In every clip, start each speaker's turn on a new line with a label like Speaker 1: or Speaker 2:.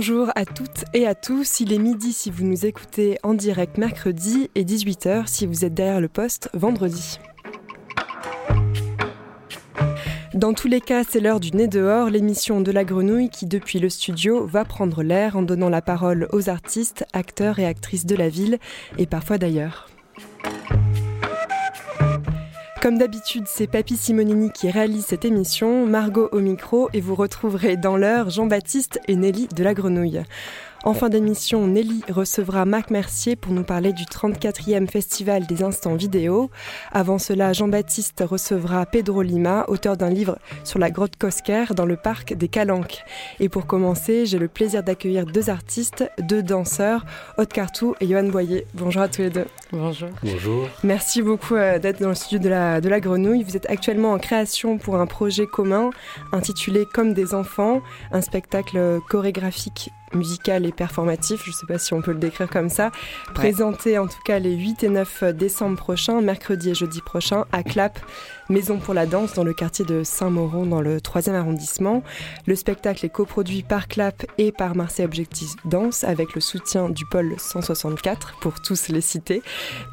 Speaker 1: Bonjour à toutes et à tous, il est midi si vous nous écoutez en direct mercredi et 18h si vous êtes derrière le poste vendredi. Dans tous les cas, c'est l'heure du nez dehors, l'émission de la grenouille qui, depuis le studio, va prendre l'air en donnant la parole aux artistes, acteurs et actrices de la ville, et parfois d'ailleurs. Comme d'habitude, c'est Papy Simonini qui réalise cette émission, Margot au micro, et vous retrouverez dans l'heure Jean-Baptiste et Nelly de la Grenouille. En fin d'émission, Nelly recevra Marc Mercier pour nous parler du 34e Festival des Instants Vidéo. Avant cela, Jean-Baptiste recevra Pedro Lima, auteur d'un livre sur la grotte Cosquer dans le parc des Calanques. Et pour commencer, j'ai le plaisir d'accueillir deux artistes, deux danseurs, Aude Cartou et Johan Boyer. Bonjour à tous les deux.
Speaker 2: Bonjour.
Speaker 3: Bonjour.
Speaker 1: Merci beaucoup euh, d'être dans le studio de la, de la Grenouille. Vous êtes actuellement en création pour un projet commun intitulé Comme des enfants, un spectacle chorégraphique musical et performatif, je ne sais pas si on peut le décrire comme ça, présenté en tout cas les 8 et 9 décembre prochains, mercredi et jeudi prochain, à Clap, Maison pour la danse, dans le quartier de Saint-Mauron, dans le 3e arrondissement. Le spectacle est coproduit par Clap et par Marseille Objectif Danse, avec le soutien du pôle 164, pour tous les citer,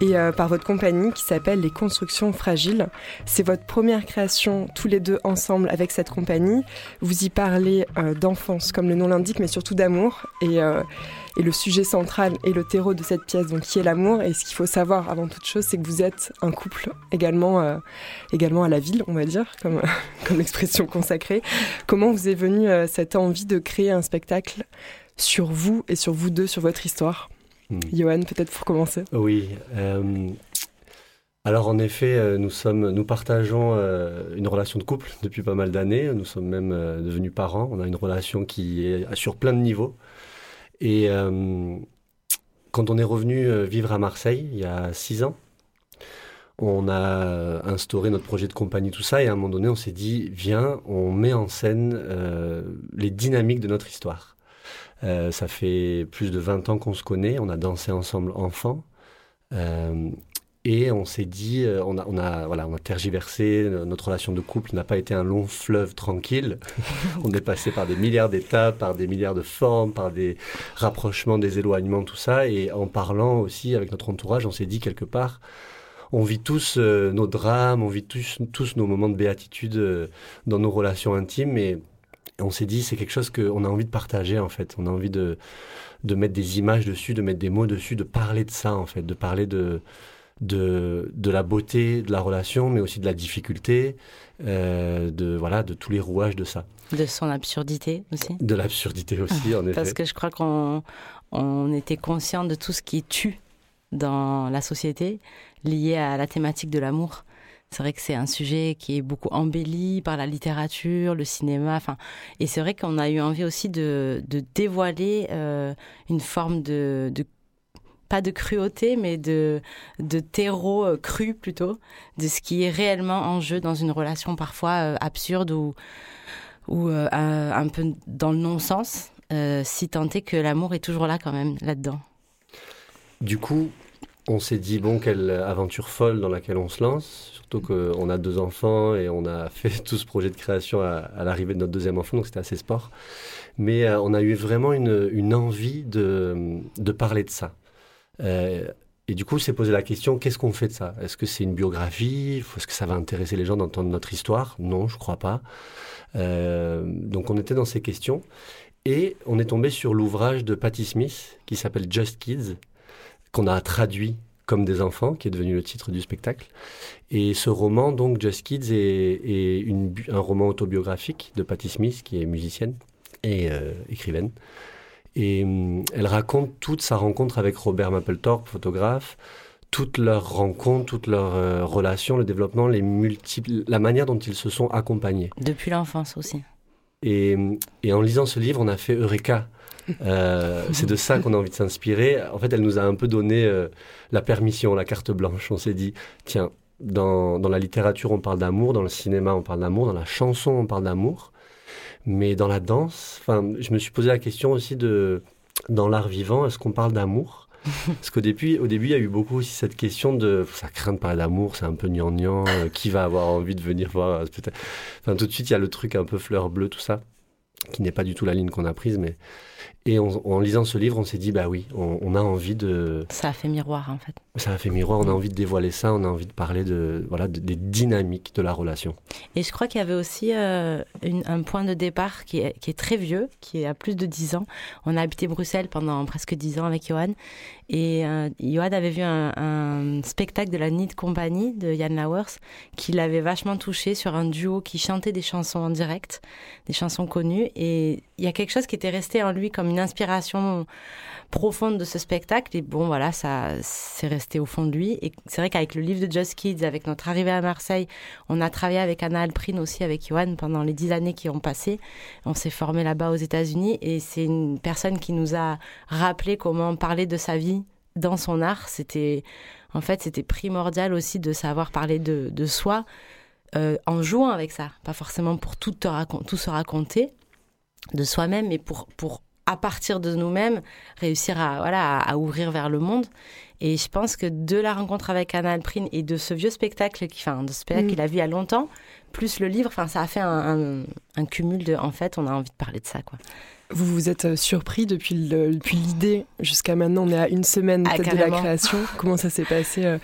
Speaker 1: et euh, par votre compagnie qui s'appelle Les Constructions Fragiles. C'est votre première création, tous les deux ensemble, avec cette compagnie. Vous y parlez euh, d'enfance, comme le nom l'indique, mais surtout d'amour. Et, euh, le sujet central et le terreau de cette pièce, donc qui est l'amour. Et ce qu'il faut savoir avant toute chose, c'est que vous êtes un couple également à la ville, on va dire, comme, comme expression consacrée. Comment vous est venue euh, cette envie de créer un spectacle sur vous et sur vous deux, sur votre histoire? Hmm. Johan, peut-être pour commencer.
Speaker 3: Oui. Alors en effet, nous, sommes, nous partageons une relation de couple depuis pas mal d'années. Nous sommes même devenus parents. On a une relation qui est sur plein de niveaux. Et euh, quand on est revenu euh, vivre à Marseille, il y a six ans, on a instauré notre projet de compagnie, tout ça, et à un moment donné, on s'est dit, viens, on met en scène euh, les dynamiques de notre histoire. ça fait plus de 20 ans qu'on se connaît, on a dansé ensemble enfant. Et on s'est dit, euh, on a, on a, voilà, on a tergiversé, notre relation de couple n'a pas été un long fleuve tranquille. on est passé par des milliards d'étapes, par des milliards de formes, par des rapprochements, des éloignements, tout ça. Et en parlant aussi avec notre entourage, on s'est dit quelque part, on vit tous euh, nos drames, on vit tous, tous nos moments de béatitude euh, dans nos relations intimes. Et on s'est dit, c'est quelque chose qu'on a envie de partager, en fait. On a envie de, de mettre des images dessus, de mettre des mots dessus, de parler de ça, en fait, de parler de de, de la beauté de la relation, mais aussi de la difficulté, euh, de, voilà, de tous les rouages de ça.
Speaker 2: De son absurdité aussi.
Speaker 3: De l'absurdité aussi, en effet.
Speaker 2: Parce que je crois qu'on on était conscient de tout ce qui tue dans la société lié à la thématique de l'amour. C'est vrai que c'est un sujet qui est beaucoup embelli par la littérature, le cinéma. Enfin, et c'est vrai qu'on a eu envie aussi de, dévoiler euh, une forme de, pas de cruauté, mais de, de terreau euh, cru plutôt, de ce qui est réellement en jeu dans une relation parfois euh, absurde ou, un peu dans le non-sens, si tant est que l'amour est toujours là quand même, là-dedans.
Speaker 3: Du coup, on s'est dit, bon, quelle aventure folle dans laquelle on se lance, surtout qu'on a deux enfants et on a fait tout ce projet de création à, l'arrivée de notre deuxième enfant, donc c'était assez sport. Mais on a eu vraiment une, envie de, parler de ça. Euh, et du coup, s'est posé la question, qu'est-ce qu'on fait de ça? Est-ce que c'est une biographie? Est-ce que ça va intéresser les gens d'entendre notre histoire? Non, je crois pas. Euh, donc on était dans ces questions. Et on est tombé sur l'ouvrage de Patti Smith qui s'appelle Just Kids, qu'on a traduit comme des enfants, qui est devenu le titre du spectacle. Et ce roman, donc Just Kids, est, une, un roman autobiographique de Patti Smith, qui est musicienne et euh, écrivaine. Et hum, elle raconte toute sa rencontre avec Robert Mapplethorpe, photographe, toute leur rencontre, toute leur euh, relation, le développement, les multiples, la manière dont ils se sont accompagnés.
Speaker 2: Depuis l'enfance aussi.
Speaker 3: Et, hum, et, en lisant ce livre, on a fait Eureka. Euh, c'est de ça qu'on a envie de s'inspirer. En fait, elle nous a un peu donné euh, la permission, la carte blanche. On s'est dit, tiens, dans, dans la littérature, on parle d'amour, dans le cinéma, on parle d'amour, dans la chanson, on parle d'amour. Mais dans la danse, enfin, je me suis posé la question aussi de, dans l'art vivant, est-ce qu'on parle d'amour? Parce qu'au début, au début, il y a eu beaucoup aussi cette question de, ça craint de parler d'amour, c'est un peu gnangnan, euh, qui va avoir envie de venir voir Enfin, tout de suite, il y a le truc un peu fleur bleue, tout ça. qui n'est pas du tout la ligne qu'on a prise, mais et en lisant ce livre, on s'est dit, bah oui, on, a envie de...
Speaker 2: Ça a fait miroir, en fait.
Speaker 3: Ça a fait miroir, on a envie de dévoiler ça, on a envie de parler de, voilà, des dynamiques de la relation.
Speaker 2: Et je crois qu'il y avait aussi euh, un point de départ qui est, qui est, très vieux, qui est à plus de 10 ans. On a habité Bruxelles pendant presque 10 ans avec Johan. Et euh, Johan avait vu un, spectacle de la Need Company de Jan Lauwers qui l'avait vachement touché sur un duo qui chantait des chansons en direct, des chansons connues. Et il y a quelque chose qui était resté en lui comme une inspiration profonde de ce spectacle. Et bon, voilà, ça c'est resté au fond de lui. Et c'est vrai qu'avec le livre de Just Kids, avec notre arrivée à Marseille, on a travaillé avec Anna Alprin aussi, avec Johan, pendant les dix années qui ont passé. On s'est formé là-bas aux États-Unis et c'est une personne qui nous a rappelé comment parler de sa vie dans son art. C'était, en fait, c'était primordial aussi de savoir parler de, de soi. Euh, en jouant avec ça, pas forcément pour tout, te tout se raconter de soi-même, mais pour, pour à partir de nous-mêmes, réussir à, voilà, à, ouvrir vers le monde. Et je pense que de la rencontre avec Anna Alprin et de ce vieux spectacle, enfin, de ce spectacle qu'il a vu il y a longtemps, plus le livre, enfin, ça a fait un, un, cumul de, en fait, on a envie de parler de ça, quoi.
Speaker 1: Vous vous êtes euh, surpris depuis l'idée jusqu'à maintenant, on est à une semaine ah, de la création. Comment ça s'est passé euh,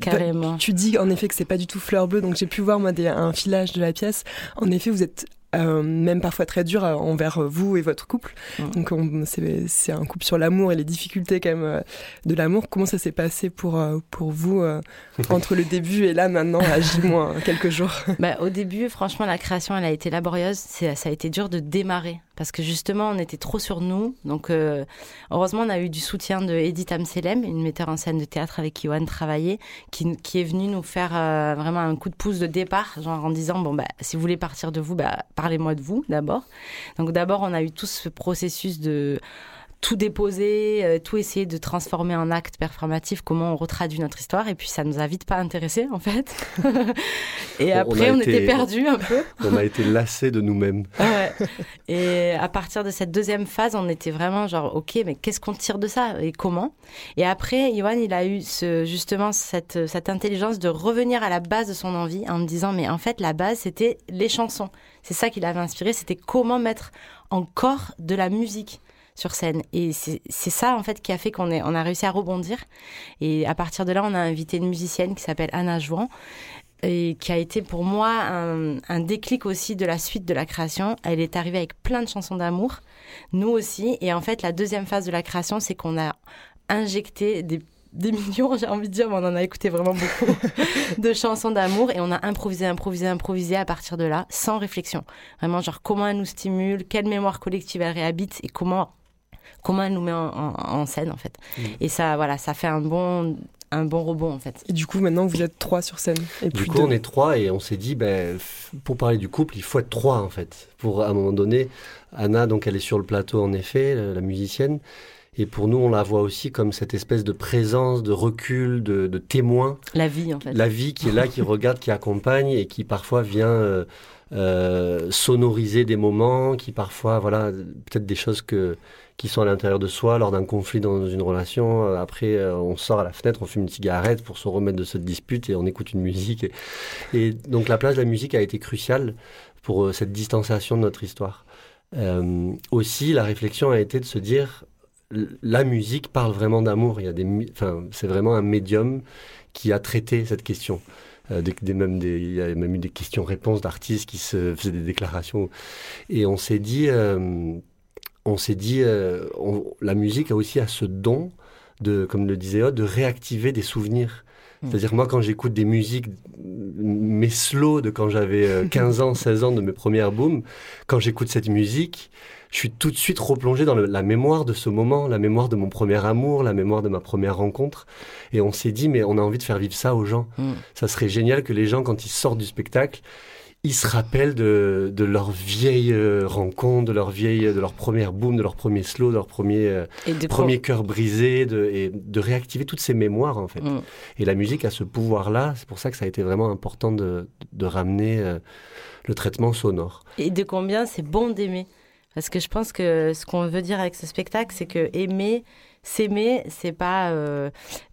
Speaker 2: Carrément.
Speaker 1: Tu dis en effet que c'est pas du tout fleur bleue, donc j'ai pu voir moi des, un filage de la pièce. En effet, vous êtes euh, même parfois très dur euh, envers vous et votre couple. Donc c'est un couple sur l'amour et les difficultés quand même euh, de l'amour. Comment ça s'est passé pour, pour vous entre le début et là maintenant à J- quelques jours?
Speaker 2: Bah, Au début, franchement, la création elle a été laborieuse. Ça a été dur de démarrer parce que justement on était trop sur nous. Donc heureusement on a eu du soutien de Edith Amselem, une metteur en scène de théâtre avec qui Johan travaillait, qui, est venue nous faire vraiment un coup de pouce de départ, genre en disant bon bah si vous voulez partir de vous, bah parlez-moi de vous d'abord. Donc d'abord, on a eu tout ce processus de tout déposer, euh, tout essayer de transformer en acte performatif, comment on retraduit notre histoire. Et puis ça nous a vite pas intéressé en fait. et après, on, était perdus un peu.
Speaker 3: on a été lassés de nous-mêmes.
Speaker 2: Et à partir de cette deuxième phase, on était vraiment genre, ok, mais qu'est-ce qu'on tire de ça et comment? Et après, Johan, il a eu ce, justement cette, cette intelligence de revenir à la base de son envie en me disant, mais en fait, la base, c'était les chansons. C'est ça qui l'avait inspiré, c'était comment mettre encore de la musique sur scène. Et c'est ça, en fait, qui a fait qu'on on a réussi à rebondir. Et à partir de là, on a invité une musicienne qui s'appelle Anna Jouan et qui a été pour moi un, déclic aussi de la suite de la création. Elle est arrivée avec plein de chansons d'amour, nous aussi. Et en fait, la deuxième phase de la création, c'est qu'on a injecté des des millions, j'ai envie de dire, mais on en a écouté vraiment beaucoup de chansons d'amour et on a improvisé, improvisé, improvisé à partir de là, sans réflexion. Vraiment, genre comment elle nous stimule, quelle mémoire collective elle réhabite et comment comment elle nous met en, scène en fait. Mm. Et ça, voilà, ça fait un bon, un bon rebond en fait.
Speaker 1: Et du coup, maintenant vous êtes trois sur scène. Et
Speaker 3: du coup, on est trois et on s'est dit, ben, pour parler du couple, il faut être trois en fait. Pour à un moment donné, Anna, donc elle est sur le plateau en effet, la musicienne. Et pour nous, on la voit aussi comme cette espèce de présence, de recul, de, de témoin.
Speaker 2: La vie, en fait.
Speaker 3: La vie qui est là, qui regarde, qui accompagne et qui parfois vient euh, euh, sonoriser des moments, qui parfois, voilà, peut-être des choses que qui sont à l'intérieur de soi lors d'un conflit dans une relation. Euh, après, euh, on sort à la fenêtre, on fume une cigarette pour se remettre de cette dispute et on écoute une musique. Et, donc la place de la musique a été cruciale pour euh, cette distanciation de notre histoire. aussi, la réflexion a été de se dire, la musique parle vraiment d'amour. Il y a des, enfin, c'est vraiment un médium qui a traité cette question. même il y a même eu des questions-réponses d'artistes qui se faisaient des déclarations. Et on s'est dit, on s'est dit, euh, la musique a aussi à ce don, de, comme le disait Odd, de réactiver des souvenirs. Hmm. C'est-à-dire moi quand j'écoute des musiques, mes slow de quand j'avais 15 euh, ans, 16 ans de mes premières booms, quand j'écoute cette musique, je suis tout de suite replongé dans la mémoire de ce moment, la mémoire de mon premier amour, la mémoire de ma première rencontre. Et on s'est dit, mais on a envie de faire vivre ça aux gens. Hmm. Ça serait génial que les gens, quand ils sortent du spectacle, ils se rappellent de, de leur vieille euh, rencontre, de leur vieille, de leur première boom, de leur premier slow, de leur premier, euh, premier cœur brisé, de, et de réactiver toutes ces mémoires en fait. Mm. Et la musique a ce pouvoir-là, c'est pour ça que ça a été vraiment important de, de ramener euh, le traitement sonore.
Speaker 2: Et de combien c'est bon d'aimer Parce que je pense que ce qu'on veut dire avec ce spectacle, c'est que aimer, s'aimer, c'est pas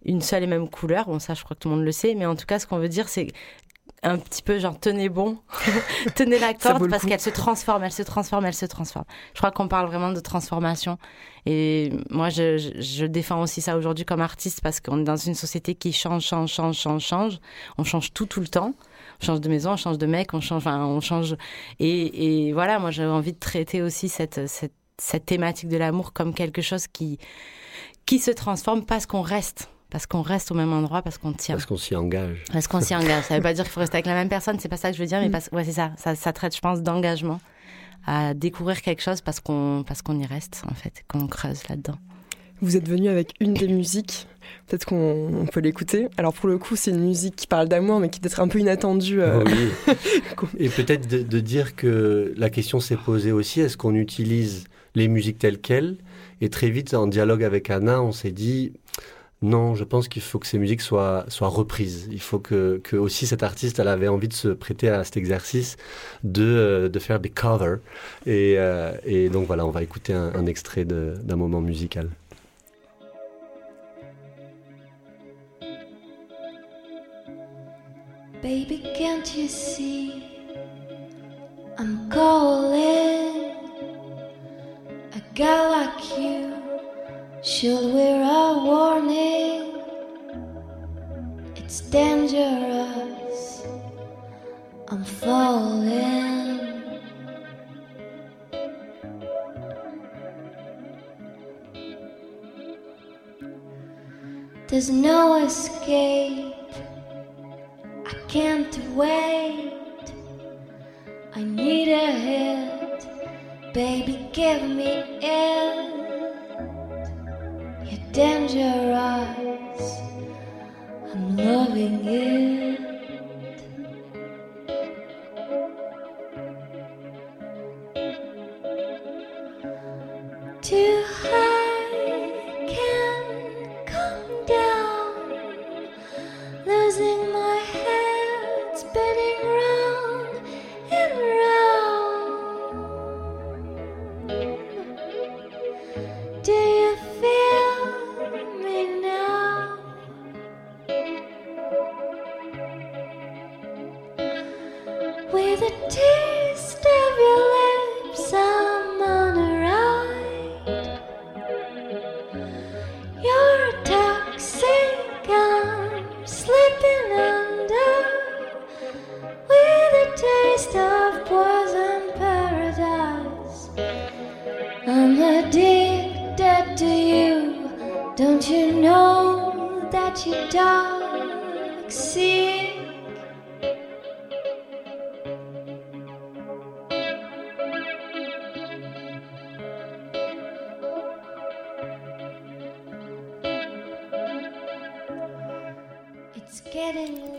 Speaker 2: une seule et même couleur. Bon, ça, je crois que tout le monde le sait, mais en tout cas, ce qu'on veut dire, c'est un petit peu genre tenez bon, tenez la corde parce qu'elle se transforme, elle se transforme, elle se transforme. Je crois qu'on parle vraiment de transformation. Et moi, je, je, défends aussi ça aujourd'hui comme artiste parce qu'on est dans une société qui change, change, change, change, change. On change tout, tout le temps. On change de maison, on change de mec, on change, enfin, on change. Et, et voilà, moi, j'avais envie de traiter aussi cette, cette, cette thématique de l'amour comme quelque chose qui, qui se transforme parce qu'on reste parce qu'on reste au même endroit, parce qu'on tient.
Speaker 3: Parce qu'on s'y engage.
Speaker 2: Parce qu'on s'y engage. Ça ne veut pas dire qu'il faut rester avec la même personne, c'est pas ça que je veux dire, mais mm. parce... ouais, c'est ça. ça. ça. traite, je pense, d'engagement à découvrir quelque chose parce qu'on parce qu'on y reste, en fait, qu'on creuse là-dedans.
Speaker 1: Vous êtes venu avec une des musiques, peut-être qu'on peut l'écouter. Alors pour le coup, c'est une musique qui parle d'amour, mais qui peut être un peu inattendue. Euh.
Speaker 3: Oui. Et peut-être de, de, dire que la question s'est posée aussi, est-ce qu'on utilise les musiques telles quelles? Et très vite, en dialogue avec Anna, on s'est dit, non, je pense qu'il faut que ces musiques soient, reprises. Il faut que, que, aussi cette artiste, elle avait envie de se prêter à cet exercice de, euh, faire des covers. Et, euh, et, donc voilà, on va écouter un, un extrait d'un moment musical. Baby, can't you see? I'm calling a guy like you? Should wear a warning? It's dangerous. I'm falling. There's no escape. I can't wait. I need a hit. Baby, give me it dangerous. I'm loving it. Too high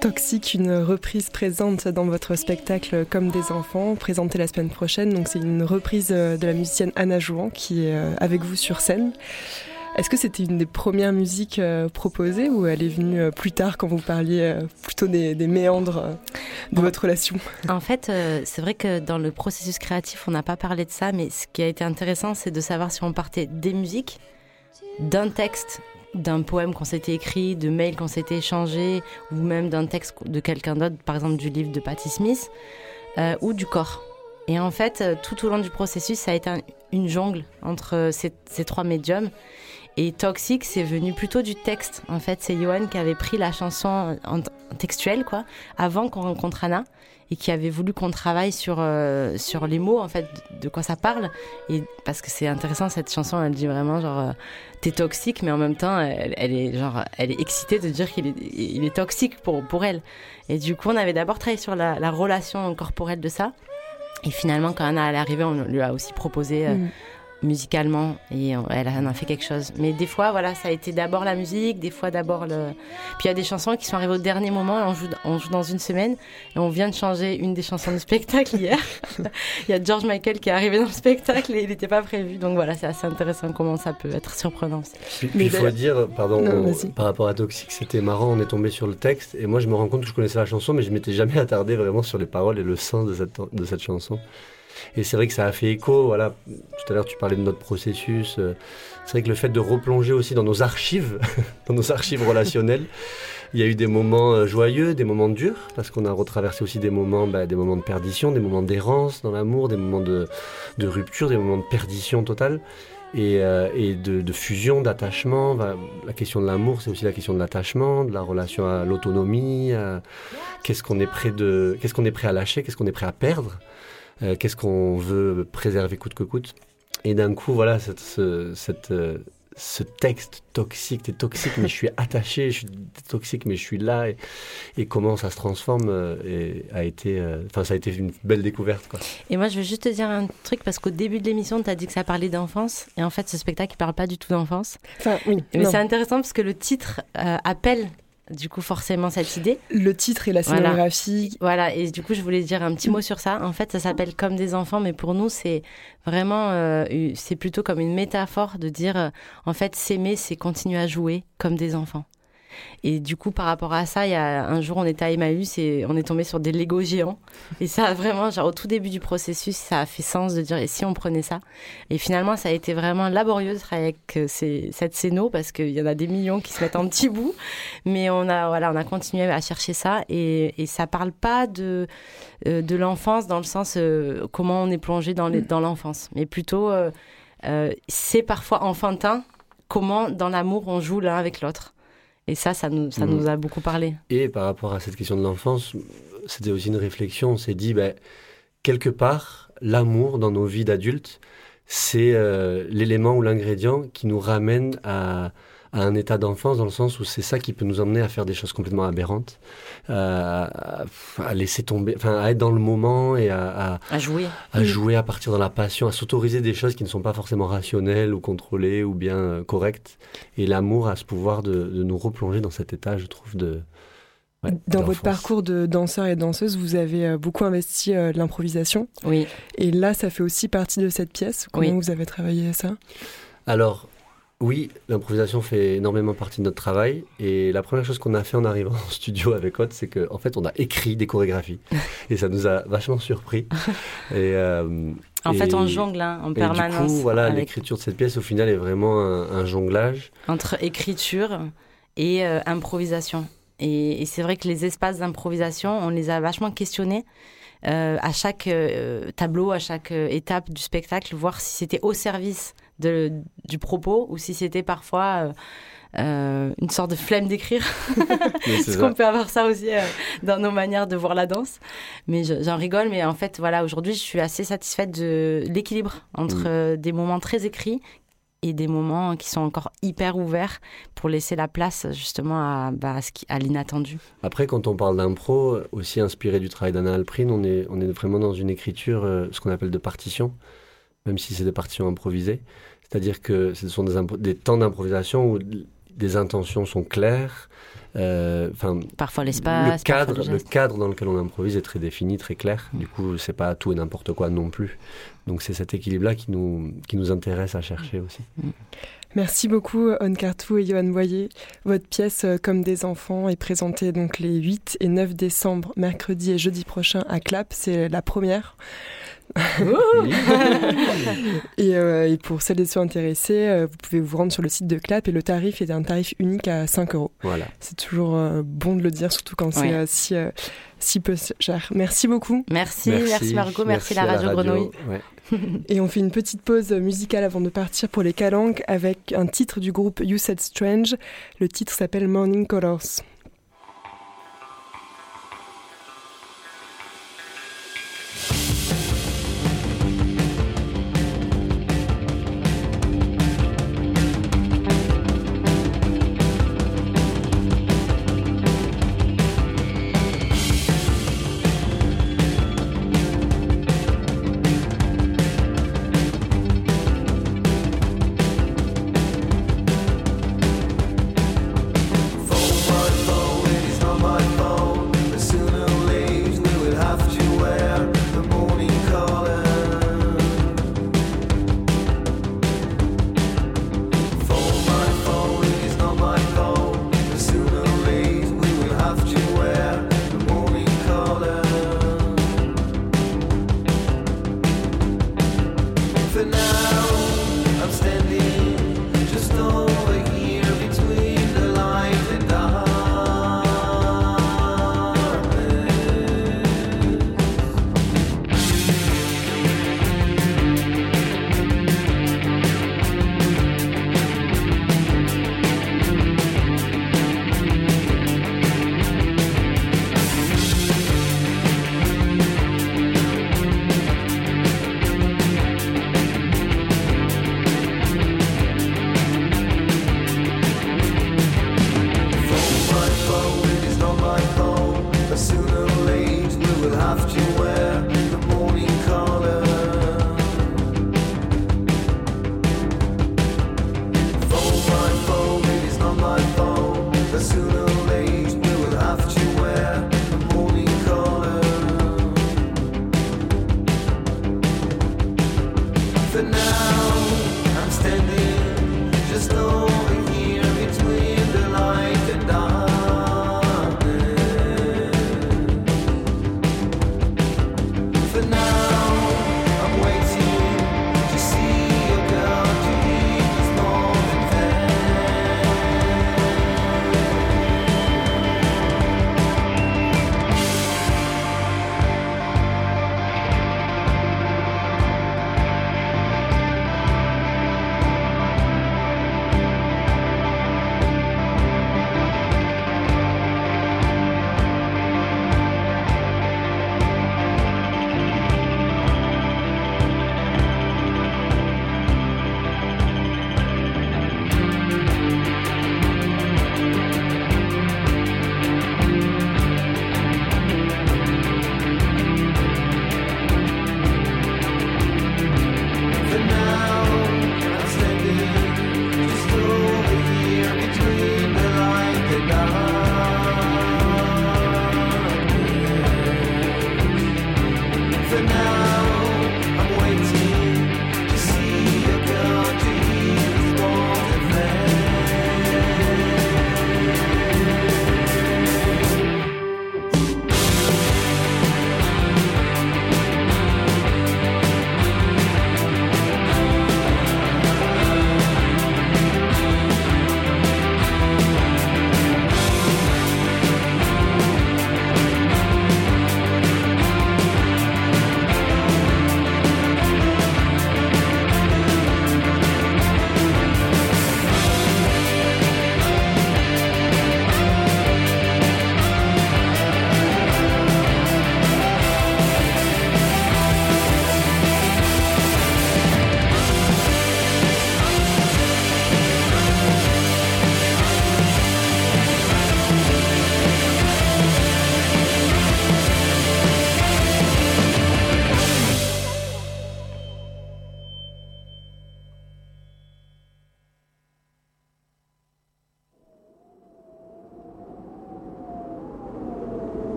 Speaker 3: Toxique, une reprise présente dans votre spectacle Comme des enfants, présenté la semaine prochaine. Donc c'est une reprise de la musicienne Anna Jouan qui est euh, avec vous sur scène. Est-ce que c'était une des premières musiques euh, proposées ou elle est venue euh, plus tard quand vous parliez plutôt des, méandres de votre relation?
Speaker 2: En fait, c'est vrai que dans le processus créatif, on n'a pas parlé de ça, mais ce qui a été intéressant, c'est de savoir si on partait des musiques, d'un texte d'un poème qu'on s'était écrit, de mails qu'on s'était échangés, ou même d'un texte de quelqu'un d'autre, par exemple du livre de Patti Smith, euh, ou du corps. Et en fait, euh, tout au long du processus, ça a été une jongle entre ces, ces trois médiums. Et Toxic, c'est venu plutôt du texte. En fait, c'est Johan qui avait pris la chanson en textuelle, quoi, avant qu'on rencontre Anna et qui avait voulu qu'on travaille sur, euh, sur les mots, en fait, de quoi ça parle. Et parce que c'est intéressant, cette chanson, elle dit vraiment genre, euh, t'es toxique, mais en même temps, elle, est genre, elle est excitée de dire qu'il est, toxique pour, pour elle. Et du coup, on avait d'abord travaillé sur la, la, relation corporelle de ça. Et finalement, quand Anna est arrivée, on lui a aussi proposé euh, mm musicalement et elle en a fait quelque chose. Mais des fois, voilà, ça a été d'abord la musique, des fois d'abord le. Puis il y a des chansons qui sont arrivées au dernier moment et on joue, on joue dans une semaine et on vient de changer une des chansons du spectacle hier. il y a George Michael qui est arrivé dans le spectacle et il n'était pas prévu. Donc voilà, c'est assez intéressant comment ça peut être surprenant.
Speaker 3: Mais il faut dire, pardon, par rapport à Toxic, c'était marrant, on est tombé sur le texte et moi je me rends compte que je connaissais la chanson, mais je m'étais jamais attardé vraiment sur les paroles et le sens de cette, de cette chanson. Et c'est vrai que ça a fait écho. Voilà, tout à l'heure tu parlais de notre processus. Euh, c'est vrai que le fait de replonger aussi dans nos archives, dans nos archives relationnelles, Il y a eu des moments euh, joyeux, des moments durs, parce qu'on a retraversé aussi des moments, bah, des moments de perdition, des moments d'errance dans l'amour, des moments de, rupture, des moments de perdition totale. Et, euh, de, fusion, d'attachement. La question de l'amour, c'est aussi la question de l'attachement, de la relation à l'autonomie. Qu'est-ce qu'on est prêt de, qu'est-ce qu'on est prêt à lâcher, qu'est-ce qu'on est prêt à perdre, euh, qu'est-ce qu'on veut préserver coûte que coûte. Et d'un coup, voilà, cette, ce, cette, euh, ce texte toxique, t'es toxique, mais je suis attaché, je suis toxique, mais je suis là, et, comment ça se transforme, euh, et a été, enfin, ça a été une belle découverte, quoi.
Speaker 2: Et moi, je veux juste te dire un truc, parce qu'au début de l'émission, tu as dit que ça parlait d'enfance, et en fait, ce spectacle, il parle pas du tout d'enfance.
Speaker 1: Enfin, oui.
Speaker 2: Mais c'est intéressant parce que le titre appelle du coup forcément cette idée.
Speaker 1: Le titre et la scénographie.
Speaker 2: Voilà. et du coup je voulais dire un petit mot sur ça. En fait, ça s'appelle Comme des enfants, mais pour nous c'est vraiment, euh, c'est plutôt comme une métaphore de dire, euh, en fait, s'aimer, c'est continuer à jouer comme des enfants. Et du coup, par rapport à ça, il y a un jour, on était à Emmaüs et on est tombé sur des Lego géants. Et ça a vraiment, genre, au tout début du processus, ça a fait sens de dire, et si on prenait ça? Et finalement, ça a été vraiment laborieux de travailler avec euh, cette scéno parce qu'il y en a des millions qui se mettent en petits bouts. Mais on a, voilà, on a continué à chercher ça et, et ça parle pas de, euh, de l'enfance dans le sens euh, comment on est plongé dans l'enfance, mais plutôt, c'est parfois enfantin comment dans l'amour on joue l'un avec l'autre. Et ça, ça nous, ça nous mm. a beaucoup parlé.
Speaker 3: Et par rapport à cette question de l'enfance, c'était aussi une réflexion. On s'est dit, ben, quelque part, l'amour dans nos vies d'adultes, c'est euh, l'élément ou l'ingrédient qui nous ramène à, à un état d'enfance dans le sens où c'est ça qui peut nous emmener à faire des choses complètement aberrantes, euh, à, laisser tomber, enfin à être dans le moment et à,
Speaker 2: à, jouer,
Speaker 3: à jouer, à partir dans la passion, à s'autoriser des choses qui ne sont pas forcément rationnelles ou contrôlées ou bien euh, correctes. Et l'amour a ce pouvoir de, de, nous replonger dans cet état, je trouve, de
Speaker 1: dans votre parcours de danseur et danseuse, vous avez euh, beaucoup investi l'improvisation.
Speaker 2: Oui.
Speaker 1: Et là, ça fait aussi partie de cette pièce. Comment vous avez travaillé ça?
Speaker 3: Alors, oui, l'improvisation fait énormément partie de notre travail. Et la première chose qu'on a fait en arrivant en studio avec Haute, c'est qu'en en fait, on a écrit des chorégraphies. et ça nous a vachement surpris. Et,
Speaker 2: euh, en fait, on jongle hein, en permanence.
Speaker 3: Du coup, voilà, l'écriture de cette pièce, au final, est vraiment un, jonglage.
Speaker 2: Entre écriture et euh, improvisation. Et, c'est vrai que les espaces d'improvisation, on les a vachement questionnés. Euh, à chaque tableau, à chaque étape du spectacle, voir si c'était au service de, du propos ou si c'était parfois euh, euh, une sorte de flemme d'écrire. Parce qu'on peut avoir ça aussi euh, dans nos manières de voir la danse. Mais j'en rigole, mais en fait, voilà, aujourd'hui, je suis assez satisfaite de l'équilibre entre mm. des moments très écrits et des moments qui sont encore hyper ouverts pour laisser la place justement à, bah, à, l'inattendu.
Speaker 3: Après, quand on parle d'impro, aussi inspiré du travail d'Anna Alprin, on est, on est vraiment dans une écriture, ce qu'on appelle de partition, même si c'est des partitions improvisées. C'est-à-dire que ce sont des, des temps d'improvisation où des intentions sont claires.
Speaker 2: Euh, parfois l'espace.
Speaker 3: Le cadre, le cadre dans lequel on improvise est très défini, très clair. Du coup, c'est pas tout et n'importe quoi non plus. Donc c'est cet équilibre-là qui nous, qui nous intéresse à chercher aussi.
Speaker 1: Merci beaucoup, On Cartou et Johan Boyer. Votre pièce euh, Comme des enfants est présentée donc les 8 et 9 décembre, mercredi et jeudi prochain à Clap. C'est la première. Euh, et, pour celles et ceux intéressés, euh, vous pouvez vous rendre sur le site de CLAP et le tarif est un tarif unique à 5 euros.
Speaker 3: Voilà.
Speaker 1: C'est toujours euh, bon de le dire, surtout quand c'est si, si peu cher. Merci beaucoup.
Speaker 2: Merci, merci, Margot, merci, la, radio Grenouille.
Speaker 1: et on fait une petite pause musicale avant de partir pour les calanques avec un titre du groupe You Said Strange. Le titre s'appelle Morning Colors.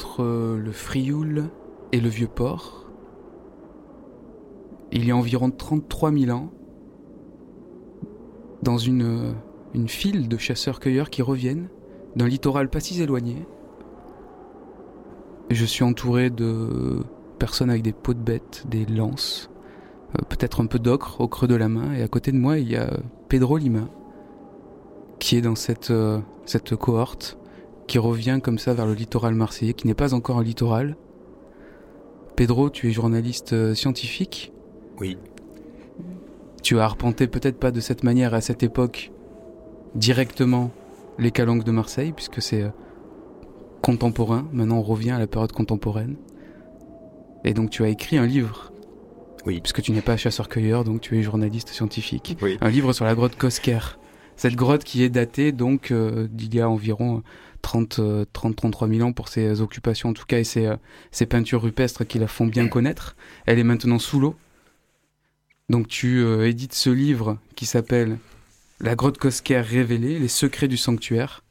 Speaker 4: Entre le Frioul et le Vieux-Port. Il y a environ 33 000 ans, dans une, une file de chasseurs-cueilleurs qui reviennent d'un littoral pas si éloigné. Je suis entouré de personnes avec des peaux de bêtes, des lances, euh, peut-être un peu d'ocre au creux de la main, et à côté de moi il y a Pedro Lima, qui est dans euh, cette cohorte, qui revient comme ça vers le littoral marseillais, qui n'est pas encore un littoral. Pedro, tu es journaliste euh, scientifique.
Speaker 5: Oui.
Speaker 4: Tu as arpenté peut-être pas de cette manière à cette époque directement les calanques de Marseille, puisque c'est euh, contemporain. Maintenant, on revient à la période contemporaine. Et donc, tu as écrit un livre.
Speaker 5: Oui.
Speaker 4: Puisque tu n'es pas chasseur-cueilleur, donc tu es journaliste scientifique.
Speaker 5: Oui.
Speaker 4: Un livre sur la grotte Cosquer. Cette grotte qui est datée donc euh, d'il y a environ 30, 30, 33 000 ans pour ses occupations en tout cas et ses, euh, ses peintures rupestres qui la font bien connaître. Elle est maintenant sous l'eau. Donc tu euh, édites ce livre qui s'appelle La grotte Cosquer révélée, les secrets du sanctuaire.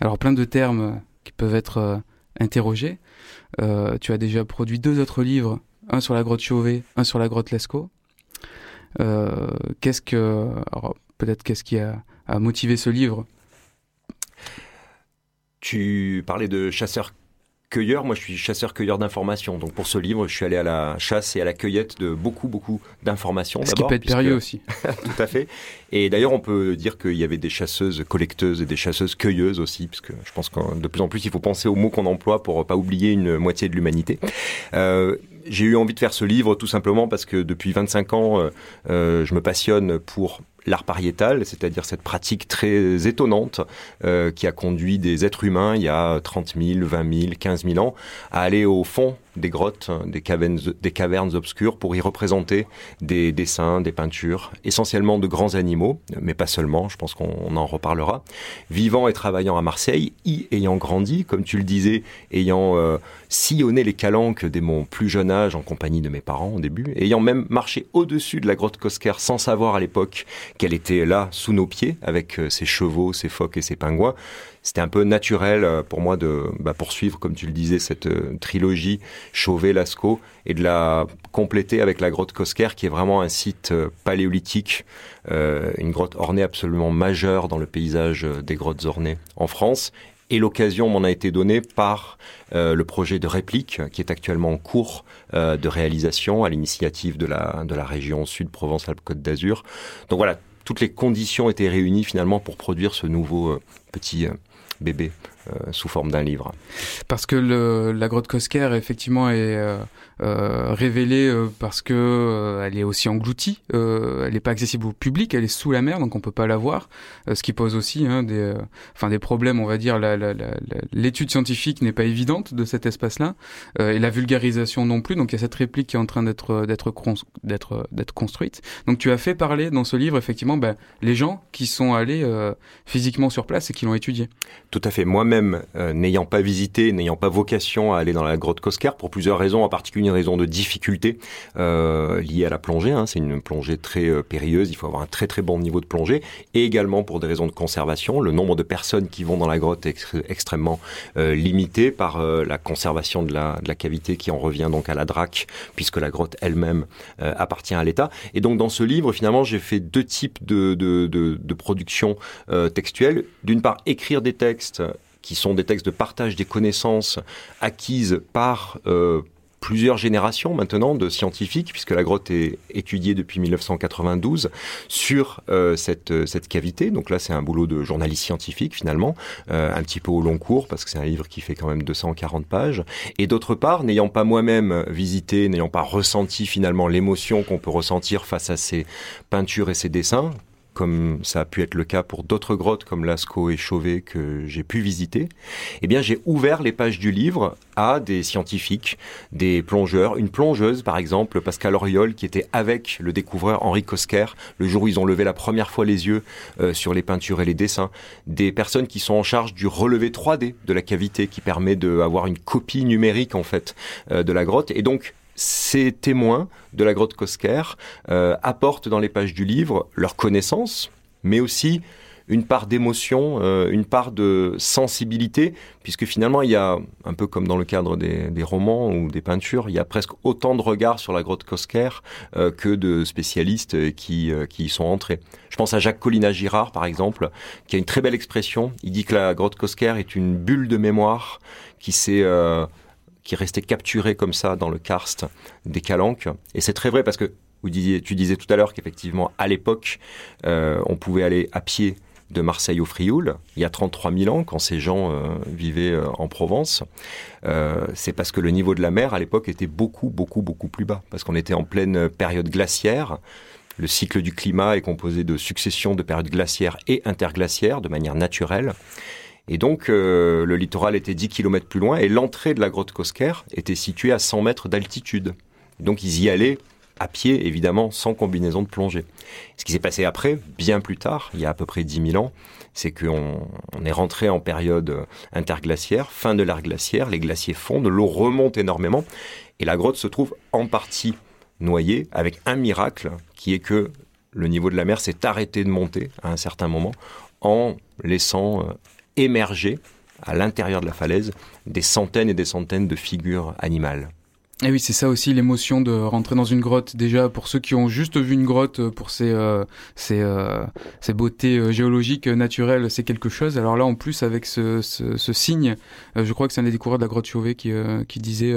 Speaker 4: Alors plein de termes euh, qui peuvent être euh, interrogés. Euh, tu as déjà produit deux autres livres, un sur la grotte Chauvet, un sur la grotte Lescaut. Euh, qu'est-ce que, alors, peut-être qu'est-ce qui a, a motivé ce livre?
Speaker 5: Tu parlais de chasseur cueilleur, moi je suis chasseur-cueilleur d'informations. Donc pour ce livre, je suis allé à la chasse et à la cueillette de beaucoup, beaucoup d'informations.
Speaker 4: Ce qui peut être
Speaker 5: puisque-
Speaker 4: périlleux aussi.
Speaker 5: Tout à fait. Et d'ailleurs, on peut dire qu'il y avait des chasseuses collecteuses et des chasseuses cueilleuses aussi, puisque je pense que de plus en plus, il faut penser aux mots qu'on emploie pour pas oublier une moitié de l'humanité. Euh, j'ai eu envie de faire ce livre tout simplement parce que depuis 25 ans, euh, euh, je me passionne pour l'art pariétal, c'est-à-dire cette pratique très étonnante euh, qui a conduit des êtres humains il y a 30 000, 20 000, 15 000 ans à aller au fond des grottes, des cavernes, obscures pour y représenter des dessins, des peintures, essentiellement de grands animaux, mais pas seulement, je pense qu'on on en reparlera, vivant et travaillant à Marseille, y ayant grandi, comme tu le disais, ayant euh, sillonné les calanques dès mon plus jeune âge en compagnie de mes parents au début, ayant même marché au-dessus de la grotte Cosquer sans savoir à l'époque qu'elle était là sous nos pieds avec euh, ses chevaux, ses phoques et ses pingouins. C'était un peu naturel euh, pour moi de bah, poursuivre, comme tu le disais, cette euh, trilogie Chauvet-Lascaux et de la compléter avec la grotte Cosquer, qui est vraiment un site euh, paléolithique, euh, une grotte ornée absolument majeure dans le paysage des grottes ornées en France. Et l'occasion m'en a été donnée par euh, le projet de réplique qui est actuellement en cours euh, de réalisation à l'initiative de la, de la région Sud Provence-Alpes-Côte d'Azur. Donc voilà, toutes les conditions étaient réunies finalement pour produire ce nouveau euh, petit bébé sous forme d'un livre.
Speaker 4: Parce que le, la grotte Cosquer, effectivement, est euh, euh, révélée euh, parce que euh, elle est aussi engloutie. Euh, elle n'est pas accessible au public, elle est sous la mer, donc on peut pas la voir. Euh, ce qui pose aussi hein, des, euh, enfin des problèmes, on va dire. L'étude scientifique n'est pas évidente de cet espace-là, euh, et la vulgarisation non plus. Donc il y a cette réplique qui est en train d'être d'être cons- d'être d'être construite. Donc tu as fait parler dans ce livre, effectivement, ben, les gens qui sont allés euh, physiquement sur place et qui l'ont étudié.
Speaker 5: Tout à fait. Moi-même, euh, n'ayant pas visité, n'ayant pas vocation à aller dans la grotte Cosquer, pour plusieurs raisons, en particulier une raison de difficulté euh, liée à la plongée. hein. C'est une plongée très euh, périlleuse. Il faut avoir un très très bon niveau de plongée, et également pour des raisons de conservation. Le nombre de personnes qui vont dans la grotte est ex- extrêmement euh, limité par la conservation de la, cavité qui en revient donc à la DRAC, puisque la grotte elle-même appartient à l'État. Et donc dans ce livre, finalement, j'ai fait deux types de, de, de, de production textuelle. D'une part, écrire des textes qui sont des textes de partage des connaissances acquises par euh, plusieurs générations maintenant de scientifiques, puisque la grotte est étudiée depuis 1992 sur euh, cette, euh, cette cavité. Donc là, c'est un boulot de journaliste scientifique finalement, un petit peu au long cours, parce que c'est un livre qui fait quand même 240 pages. Et d'autre part, n'ayant pas moi-même visité, n'ayant pas ressenti finalement l'émotion qu'on peut ressentir face à ces peintures et ces dessins, comme ça a pu être le cas pour d'autres grottes comme Lascaux et Chauvet que j'ai pu visiter, eh bien j'ai ouvert les pages du livre à des scientifiques, des plongeurs, une plongeuse par exemple, Pascal Auriol, qui était avec le découvreur Henri Cosquer. Le jour où ils ont levé la première fois les yeux euh, sur les peintures et les dessins, des personnes qui sont en charge du relevé 3D de la cavité qui permet d'avoir une copie numérique en fait euh, de la grotte. Et donc ces témoins de la grotte Cosquer euh, apportent dans les pages du livre leur connaissance, mais aussi une part d'émotion, euh, une part de sensibilité, puisque finalement il y a, un peu comme dans le cadre des, romans ou des peintures, il y a presque autant de regards sur la grotte Cosquer euh, que de spécialistes qui, qui y sont entrés. Je pense à Jacques Collina Girard, par exemple, qui a une très belle expression. Il dit que la grotte Cosquer est une bulle de mémoire qui s'est qui est resté capturé comme ça dans le karst des calanques. Et c'est très vrai parce que tu disais tout à l'heure qu'effectivement, à l'époque, euh, on pouvait aller à pied de Marseille au Frioul, il y a 33 000 ans, quand ces gens euh, vivaient euh, en Provence. c'est parce que le niveau de la mer, à l'époque, était beaucoup, beaucoup, beaucoup plus bas, parce qu'on était en pleine période glaciaire. Le cycle du climat est composé de successions de périodes glaciaires et interglaciaires, de manière naturelle. Et donc, euh, le littoral était 10 km plus loin et l'entrée de la grotte Cosquer était située à 100 mètres d'altitude. Donc, ils y allaient à pied, évidemment, sans combinaison de plongée. Ce qui s'est passé après, bien plus tard, il y a à peu près 10 000 ans, c'est qu'on on est rentré en période interglaciaire, fin de l'ère glaciaire, les glaciers fondent, l'eau remonte énormément, et la grotte se trouve en partie noyée, avec un miracle, qui est que le niveau de la mer s'est arrêté de monter à un certain moment, en laissant euh, émerger à l'intérieur de la falaise des centaines et des centaines de figures animales.
Speaker 4: Et oui, c'est ça aussi l'émotion de rentrer dans une grotte. Déjà, pour ceux qui ont juste vu une grotte euh, pour ses, euh, ses, euh, ses, beautés géologiques naturelles, c'est quelque chose. Alors là, en plus, avec ce, ce, ce signe, je crois que c'est un des découvreurs de la grotte Chauvet qui, qui disait,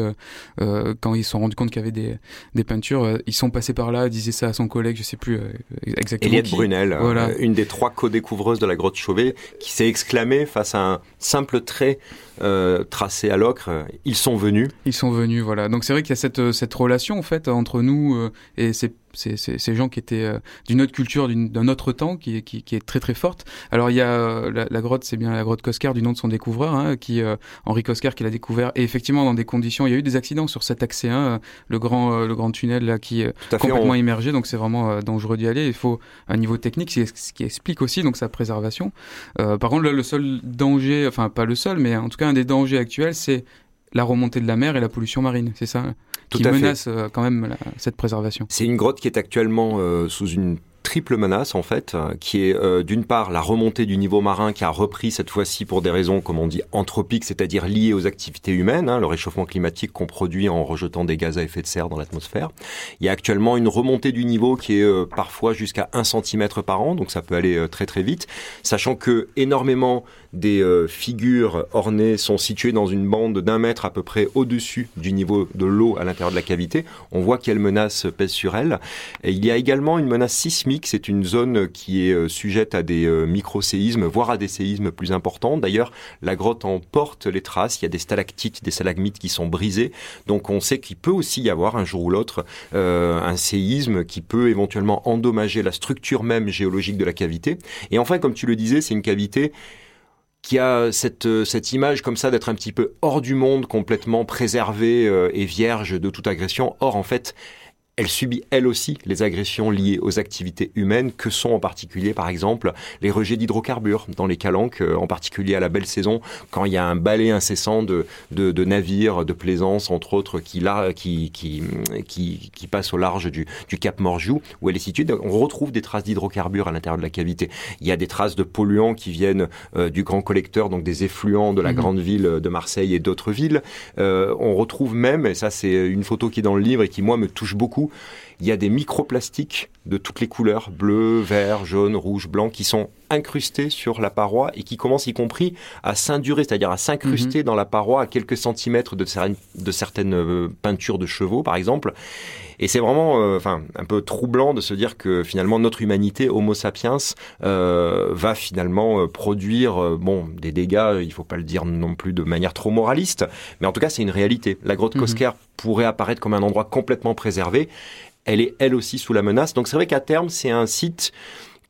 Speaker 4: quand ils se sont rendus compte qu'il y avait des, des peintures, ils sont passés par là, disait ça à son collègue, je sais plus exactement.
Speaker 5: Eliette Brunel, voilà. une des trois co-découvreuses de la grotte Chauvet, qui s'est exclamée face à un simple trait tracé à l'ocre. Ils sont venus.
Speaker 4: Ils sont venus, voilà. Donc c'est vrai qu'il y a cette, cette relation en fait entre nous euh, et ces ces, ces, gens qui étaient euh, d'une autre culture, d'un autre temps, qui, qui, qui, est très très forte. Alors il y a euh, la, grotte, c'est bien la grotte Coscar du nom de son découvreur, hein, qui euh, Henri Coscar qui l'a découvert. Et effectivement, dans des conditions, il y a eu des accidents sur cet accès 1, le grand le grand tunnel là qui est complètement immergé, donc c'est vraiment dangereux d'y aller. Il faut un niveau technique, ce qui explique aussi donc sa préservation. par contre, là, le seul danger, enfin pas le seul, mais en tout cas un des dangers actuels, c'est la remontée de la mer et la pollution marine, c'est ça
Speaker 5: Tout
Speaker 4: qui menace euh, quand même cette préservation.
Speaker 5: C'est une grotte qui est actuellement euh, sous une triple menace en fait, qui est euh, d'une part la remontée du niveau marin qui a repris cette fois-ci pour des raisons, comme on dit, anthropiques, c'est-à-dire liées aux activités humaines, hein, le réchauffement climatique qu'on produit en rejetant des gaz à effet de serre dans l'atmosphère. Il y a actuellement une remontée du niveau qui est euh, parfois jusqu'à 1 cm par an, donc ça peut aller euh, très très vite, sachant que énormément des figures ornées sont situées dans une bande d'un mètre à peu près au-dessus du niveau de l'eau à l'intérieur de la cavité. On voit quelle menace pèse sur elle. Et il y a également une menace sismique c'est une zone qui est euh, sujette à des euh, micro-séismes, voire à des séismes plus importants. D'ailleurs, la grotte en porte les traces. Il y a des stalactites, des stalagmites qui sont brisés. Donc on sait qu'il peut aussi y avoir un jour ou l'autre euh, un séisme qui peut éventuellement endommager la structure même géologique de la cavité. Et enfin, comme tu le disais, c'est une cavité qui a cette image comme ça d'être un petit peu hors du monde, complètement préservée et vierge de toute agression. Or, en fait, elle subit elle aussi les agressions liées aux activités humaines que sont en particulier par exemple les rejets d'hydrocarbures dans les calanques, euh, en particulier à la belle saison quand il y a un balai incessant de, de, navires de plaisance entre autres qui, là, qui, qui, qui, qui passent au large du, du Cap Morjou où elle est située. On retrouve des traces d'hydrocarbures à l'intérieur de la cavité. Il y a des traces de polluants qui viennent euh, du grand collecteur, donc des effluents de la mmh. grande ville de Marseille et d'autres villes. Euh, on retrouve même, et ça c'est une photo qui est dans le livre et qui moi me touche beaucoup, il y a des microplastiques de toutes les couleurs, bleu, vert, jaune, rouge, blanc, qui sont incrustés sur la paroi et qui commencent y compris à s'indurer, c'est-à-dire à s'incruster mhm. dans la paroi à quelques centimètres de, de certaines euh, peintures de chevaux, par exemple. Et c'est vraiment, euh, enfin, un peu troublant de se dire que finalement notre humanité, Homo sapiens, euh, va finalement produire, bon, des dégâts. Il faut pas le dire non plus de manière trop moraliste, mais en tout cas, c'est une réalité. La grotte mmh. pourrait apparaître comme un endroit complètement préservé elle est elle aussi sous la menace. Donc c'est vrai qu'à terme, c'est un site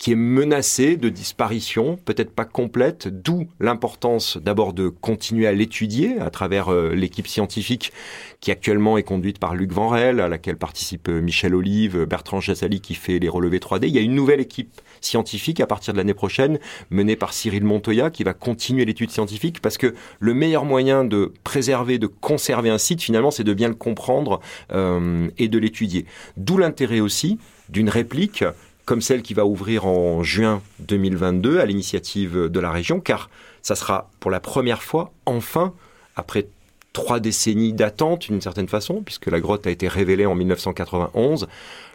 Speaker 5: qui est menacé de disparition, peut-être pas complète, d'où l'importance d'abord de continuer à l'étudier à travers euh, l'équipe scientifique qui actuellement est conduite par Luc Vanrel, à laquelle participent euh, Michel Olive, Bertrand Chassali qui fait les relevés 3D. Il y a une nouvelle équipe scientifique à partir de l'année prochaine, menée par Cyril Montoya, qui va continuer l'étude scientifique, parce que le meilleur moyen de préserver, de conserver un site, finalement, c'est de bien le comprendre euh, et de l'étudier. D'où l'intérêt aussi d'une réplique comme celle qui va ouvrir en juin 2022 à l'initiative de la région, car ça sera pour la première fois, enfin, après trois décennies d'attente d'une certaine façon, puisque la grotte a été révélée en 1991,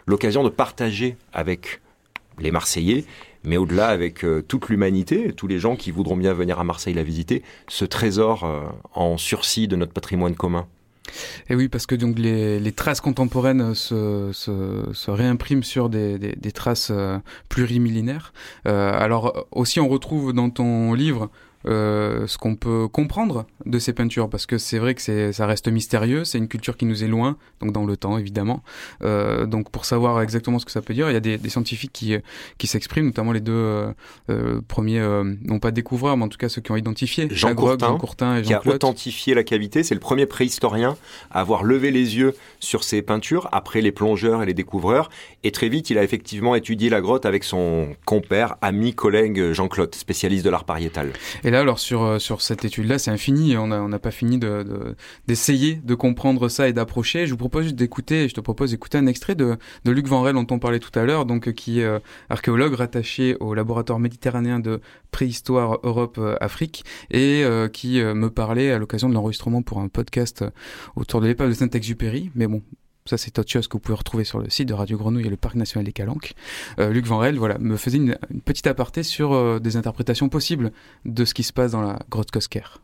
Speaker 5: l'occasion de partager avec les Marseillais, mais au-delà avec euh, toute l'humanité, tous les gens qui voudront bien venir à Marseille la visiter, ce trésor euh, en sursis de notre patrimoine commun.
Speaker 4: Et oui, parce que donc les, traces contemporaines se, réimpriment sur des traces euh, plurimillénaires. Euh, alors aussi, on retrouve dans ton livre euh, ce qu'on peut comprendre de ces peintures, parce que c'est vrai que ça reste mystérieux, c'est une culture qui nous est loin, donc dans le temps évidemment. Euh, donc pour savoir exactement ce que ça peut dire, il y a des, des scientifiques qui, qui s'expriment, notamment les deux euh, euh premiers, euh, non pas découvreurs, mais en tout cas ceux qui ont identifié
Speaker 5: Jean, Courtin,
Speaker 4: Jean Courtin et Jean
Speaker 5: qui a authentifié la cavité. C'est le premier préhistorien à avoir levé les yeux sur ces peintures après les plongeurs et les découvreurs. Et très vite, il a effectivement étudié la grotte avec son compère, ami, collègue Jean-Claude, spécialiste de l'art pariétal.
Speaker 4: Et là, alors sur euh, sur cette étude-là, c'est infini. On n'a pas fini de d'essayer de, comprendre ça et d'approcher. Je vous propose d'écouter. Je te propose d'écouter un extrait de, de Luc Vanrel dont on parlait tout à l'heure, donc qui est euh, archéologue rattaché au laboratoire méditerranéen de préhistoire Europe-Afrique et euh, qui euh, me parlait à l'occasion de l'enregistrement pour un podcast autour de l'épave de Saint-Exupéry. Mais bon, ça c'est autre chose que vous pouvez retrouver sur le site de Radio Grenouille et le Parc National des Calanques. Euh, Luc Vanrel, voilà, me faisait une, petite aparté sur euh, des interprétations possibles de ce qui se passe dans la grotte Kosker.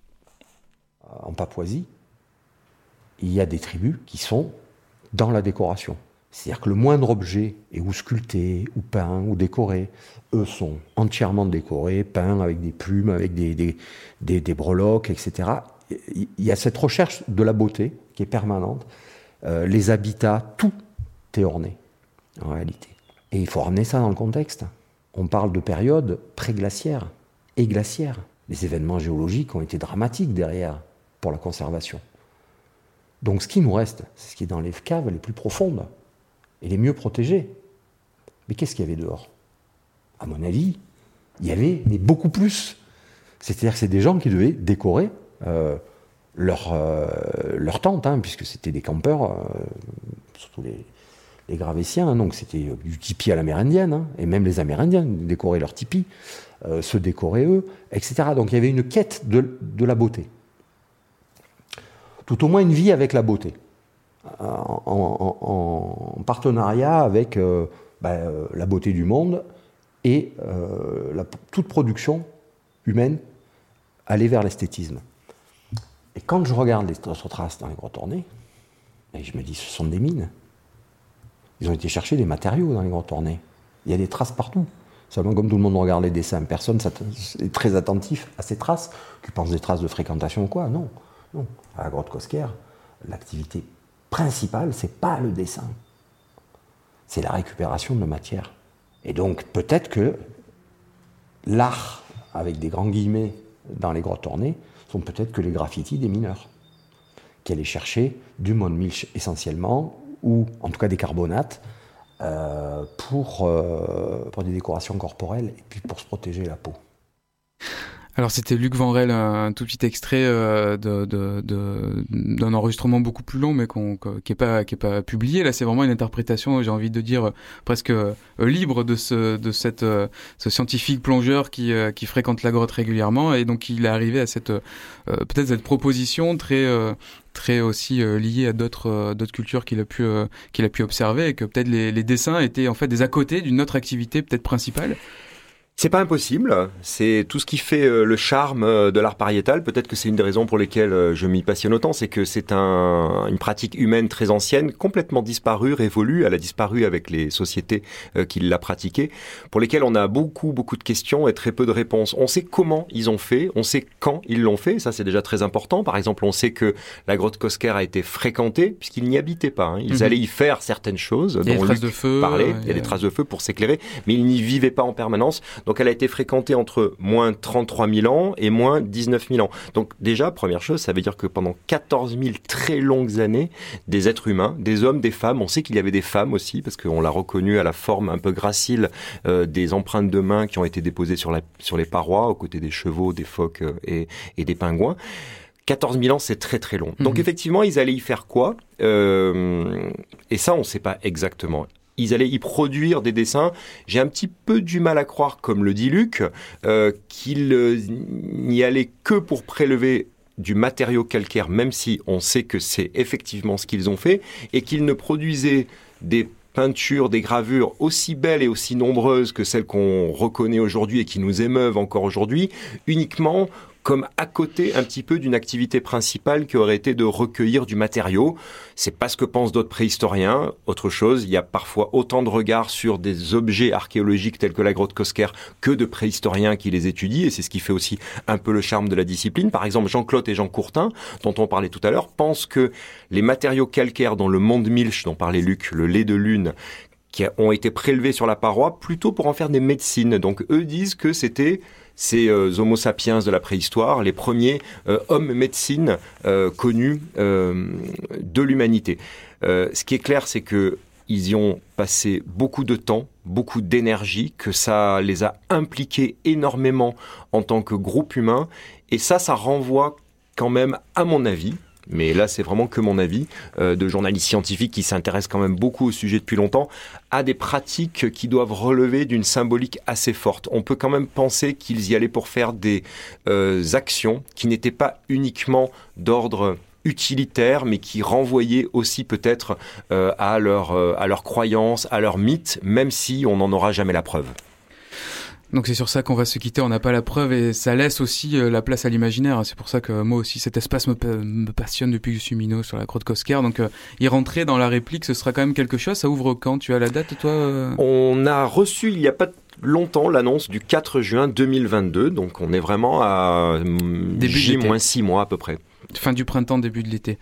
Speaker 6: En Papouasie, il y a des tribus qui sont dans la décoration. C'est-à-dire que le moindre objet est ou sculpté, ou peint, ou décoré. Eux sont entièrement décorés, peints avec des plumes, avec des, des, des breloques, etc. Il y a cette recherche de la beauté qui est permanente euh, les habitats, tout est orné, en réalité. Et il faut ramener ça dans le contexte. On parle de période pré-glaciaire et glaciaire. Les événements géologiques ont été dramatiques derrière pour la conservation. Donc ce qui nous reste, c'est ce qui est dans les caves les plus profondes et les mieux protégées. Mais qu'est-ce qu'il y avait dehors? À mon avis, il y avait mais beaucoup plus. C'est-à-dire que c'est des gens qui devaient décorer euh, leur, euh, leur tente, hein, puisque c'était des campeurs, euh, surtout les, les hein, donc c'était du tipi à l'amérindienne, hein, et même les Amérindiens décoraient leur tipi, euh, se décoraient eux, etc. Donc il y avait une quête de, la beauté. Tout au moins une vie avec la beauté, en, en, en partenariat avec euh, bah, la beauté du monde et euh, toute production humaine aller vers l'esthétisme. Et quand je regarde les autres traces dans les grottes ornées, je me dis, ce sont des mines. Ils ont été chercher des matériaux dans les grottes ornées. Il y a des traces partout. Seulement, comme tout le monde regarde les dessins, personne n'est très attentif à ces traces. Tu penses des traces de fréquentation ou quoi? Non. Non. À la grotte Kosker, l'activité principale, c'est pas le dessin. C'est la récupération de matière. Et donc, peut-être que l'art, avec des grands guillemets, dans les grottes ornées, peut-être que les graffitis des mineurs, qui allaient chercher du milch essentiellement, ou en tout cas des carbonates, euh, euh, pour des décorations corporelles et puis pour se protéger la peau.
Speaker 4: Alors c'était Luc Vanrel, un tout petit extrait euh, de, de, de, d'un enregistrement beaucoup plus long, mais qu'on, qui est pas pas publié. Là, c'est vraiment une interprétation, j'ai envie de dire presque euh, libre de ce de cette euh, ce scientifique plongeur qui euh, qui fréquente la grotte régulièrement, et donc il est arrivé à cette euh, peut-être cette proposition très très aussi liée à d'autres d'autres cultures qu'il a pu qu'il a pu observer, et que peut-être les, les dessins étaient en fait des à côté d'une autre activité peut-être principale.
Speaker 5: C'est pas impossible. C'est tout ce qui fait euh, le charme euh, de l'art pariétal. Peut-être que c'est une des raisons pour lesquelles euh, je m'y passionne autant, c'est que c'est un, une pratique humaine très ancienne, complètement disparue, révolue. Elle a disparu avec les sociétés qui l'a pratiquée, pour lesquelles on a beaucoup, beaucoup de questions et très peu de réponses. On sait comment ils ont fait, on sait quand ils l'ont fait. Ça, c'est déjà très important. Par exemple, on sait que la grotte Kosker a été fréquentée puisqu'ils n'y habitaient pas. Hein. Ils mmh. allaient y faire certaines choses.
Speaker 4: Il y a des traces de feu.
Speaker 5: Parlait. Il y a des traces de feu pour s'éclairer, mais ils n'y vivaient pas en permanence. Donc elle a été fréquentée entre moins 33 000 ans et moins 19 000 ans. Donc déjà, première chose, ça veut dire que pendant 14 000 très longues années, des êtres humains, des hommes, des femmes, on sait qu'il y avait des femmes aussi, parce qu'on l'a reconnu à la forme un peu gracile euh, des empreintes de mains qui ont été déposées sur, la, sur les parois, aux côtés des chevaux, des phoques euh, et, et des pingouins. 14 000 ans, c'est très très long. Donc mmh. effectivement, ils allaient y faire quoi? Euh, Et ça, on ne sait pas exactement ils allaient y produire des dessins. J'ai un petit peu du mal à croire, comme le dit Luc, euh, qu'ils euh, n'y allaient que pour prélever du matériau calcaire, même si on sait que c'est effectivement ce qu'ils ont fait, et qu'ils ne produisaient des peintures, des gravures aussi belles et aussi nombreuses que celles qu'on reconnaît aujourd'hui et qui nous émeuvent encore aujourd'hui, uniquement comme à côté un petit peu d'une activité principale qui aurait été de recueillir du matériau. C'est pas ce que pensent d'autres préhistoriens. Autre chose, il y a parfois autant de regards sur des objets archéologiques tels que la grotte Cosquer que de préhistoriens qui les étudient et c'est ce qui fait aussi un peu le charme de la discipline. Par exemple, Jean-Claude et Jean Courtin, dont on parlait tout à l'heure, pensent que les matériaux calcaires dans le monde Milch, dont parlait Luc, le lait de lune, qui ont été prélevés sur la paroi plutôt pour en faire des médecines. Donc eux disent que c'était ces euh, Homo sapiens de la préhistoire, les premiers euh, hommes médecine euh, connus de l'humanité. ce qui est clair, c'est que ils y ont passé beaucoup de temps, beaucoup d'énergie, que ça les a impliqués énormément en tant que groupe humain, et ça, ça renvoie quand même, à mon avis, mais là c'est vraiment que mon avis, euh, de journaliste scientifique qui s'intéresse quand même beaucoup au sujet depuis longtemps, à des pratiques qui doivent relever d'une symbolique assez forte. On peut quand même penser qu'ils y allaient pour faire des euh, actions qui n'étaient pas uniquement d'ordre utilitaire, mais qui renvoyaient aussi peut-être euh, à leur à leur croyance, à leur mythe, même si on n'en aura jamais la preuve.
Speaker 4: Donc c'est sur ça qu'on va se quitter, on n'a pas la preuve et ça laisse aussi euh, la place à l'imaginaire. C'est pour ça que moi aussi cet espace me, passionne depuis que je suis minot sur la grotte Cosquer. Donc euh, y rentrer dans la réplique, ce sera quand même quelque chose. Ça ouvre quand? Tu as la date toi euh?
Speaker 5: On a reçu il n'y a pas longtemps l'annonce du 4 juin 2022, donc on est vraiment à début J-6 mois à peu près.
Speaker 4: Fin du printemps, début de l'été.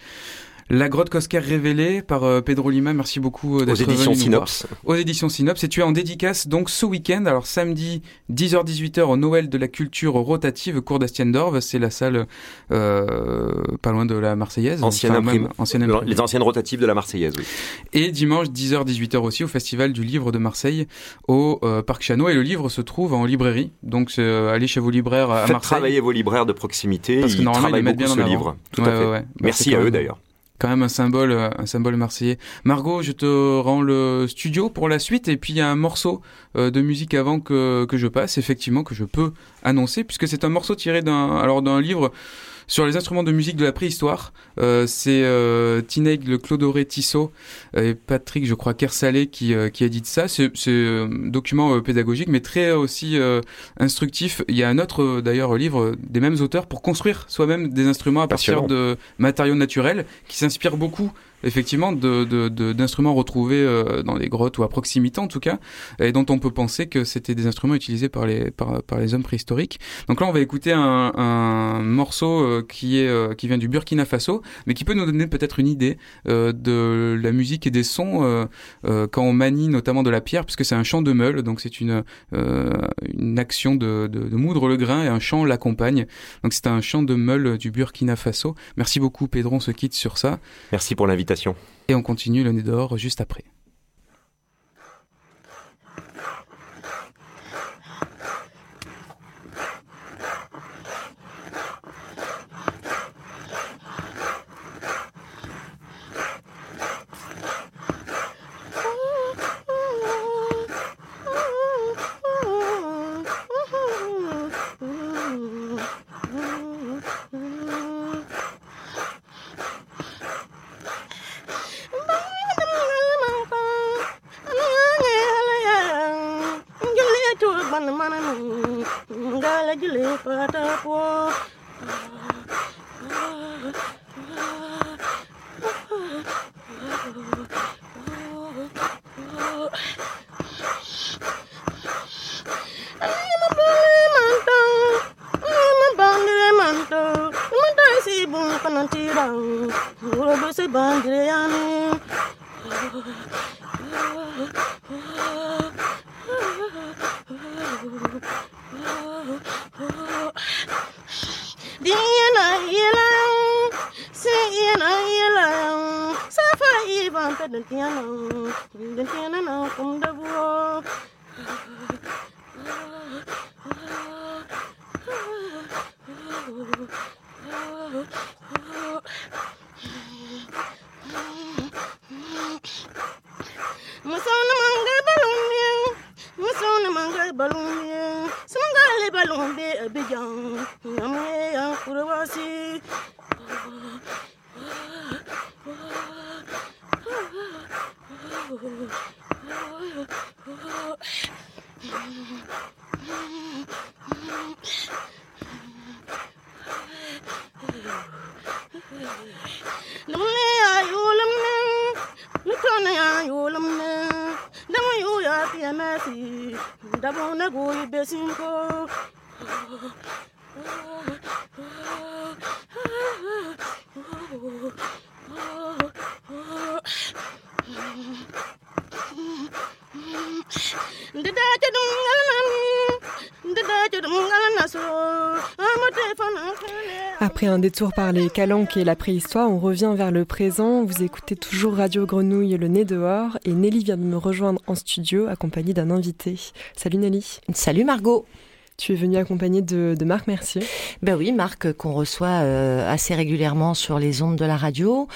Speaker 4: La grotte Cosquer révélée par euh, Pedro Lima. Merci beaucoup euh, d'être
Speaker 5: venu. Aux éditions Synops.
Speaker 4: Aux éditions Synops. Et tu es en dédicace donc ce week-end. Alors samedi 10h-18h au Noël de la culture rotative, cours d'Astiendorf. C'est la salle euh, pas loin de la Marseillaise.
Speaker 5: Ancienne, ancienne Les anciennes rotatives de la Marseillaise, oui.
Speaker 4: Et dimanche 10h-18h aussi au Festival du Livre de Marseille au Parc Chano. Et le livre se trouve en librairie. Donc allez chez vos libraires à
Speaker 5: Faites
Speaker 4: Marseille.
Speaker 5: travailler vos libraires de proximité. Parce que ils travaillent beaucoup ce livre. Tout à fait. Merci à eux d'ailleurs
Speaker 4: quand même un symbole, euh, un symbole marseillais. Margot, je te rends le studio pour la suite et puis il y a un morceau euh, de musique avant que, que je passe, effectivement, que je peux annoncer puisque c'est un morceau tiré d'un, alors d'un livre sur les instruments de musique de la préhistoire. Euh, c'est euh, le Clodoré Tissot et Patrick, je crois, Kersalé qui, euh, qui édite ça. C'est un euh, document pédagogique, mais très aussi instructif. Il y a un autre, d'ailleurs, livre des mêmes auteurs pour construire soi-même des instruments à partir de matériaux naturels qui s'inspirent beaucoup effectivement d'instruments retrouvés euh, dans les grottes ou à proximité en tout cas, et dont on peut penser que c'était des instruments utilisés par les, par, par, les hommes préhistoriques. Donc là, on va écouter un, un morceau euh, qui, est, euh, qui vient du Burkina Faso, mais qui peut nous donner peut-être une idée de la musique et des sons quand on manie notamment de la pierre, puisque c'est un chant de meule, donc c'est une, une action de, de, de, moudre le grain et un chant l'accompagne. Donc c'est un chant de meule du Burkina Faso. Merci beaucoup Pedro, on se quitte sur ça.
Speaker 5: Merci pour l'invitation.
Speaker 4: Et on continue le nez d'or juste après.
Speaker 7: lipat
Speaker 1: ako. Ah, ah, ah. Détour par les calanques et la préhistoire, on revient vers le présent. Vous écoutez toujours Radio Grenouille, le nez dehors, et Nelly vient de me rejoindre en studio accompagnée d'un invité. Salut Nelly.
Speaker 7: Salut Margot.
Speaker 1: Tu es venu accompagné de, Marc Mercier.
Speaker 7: Ben oui, Marc, qu'on reçoit euh, assez régulièrement sur les ondes de la radio.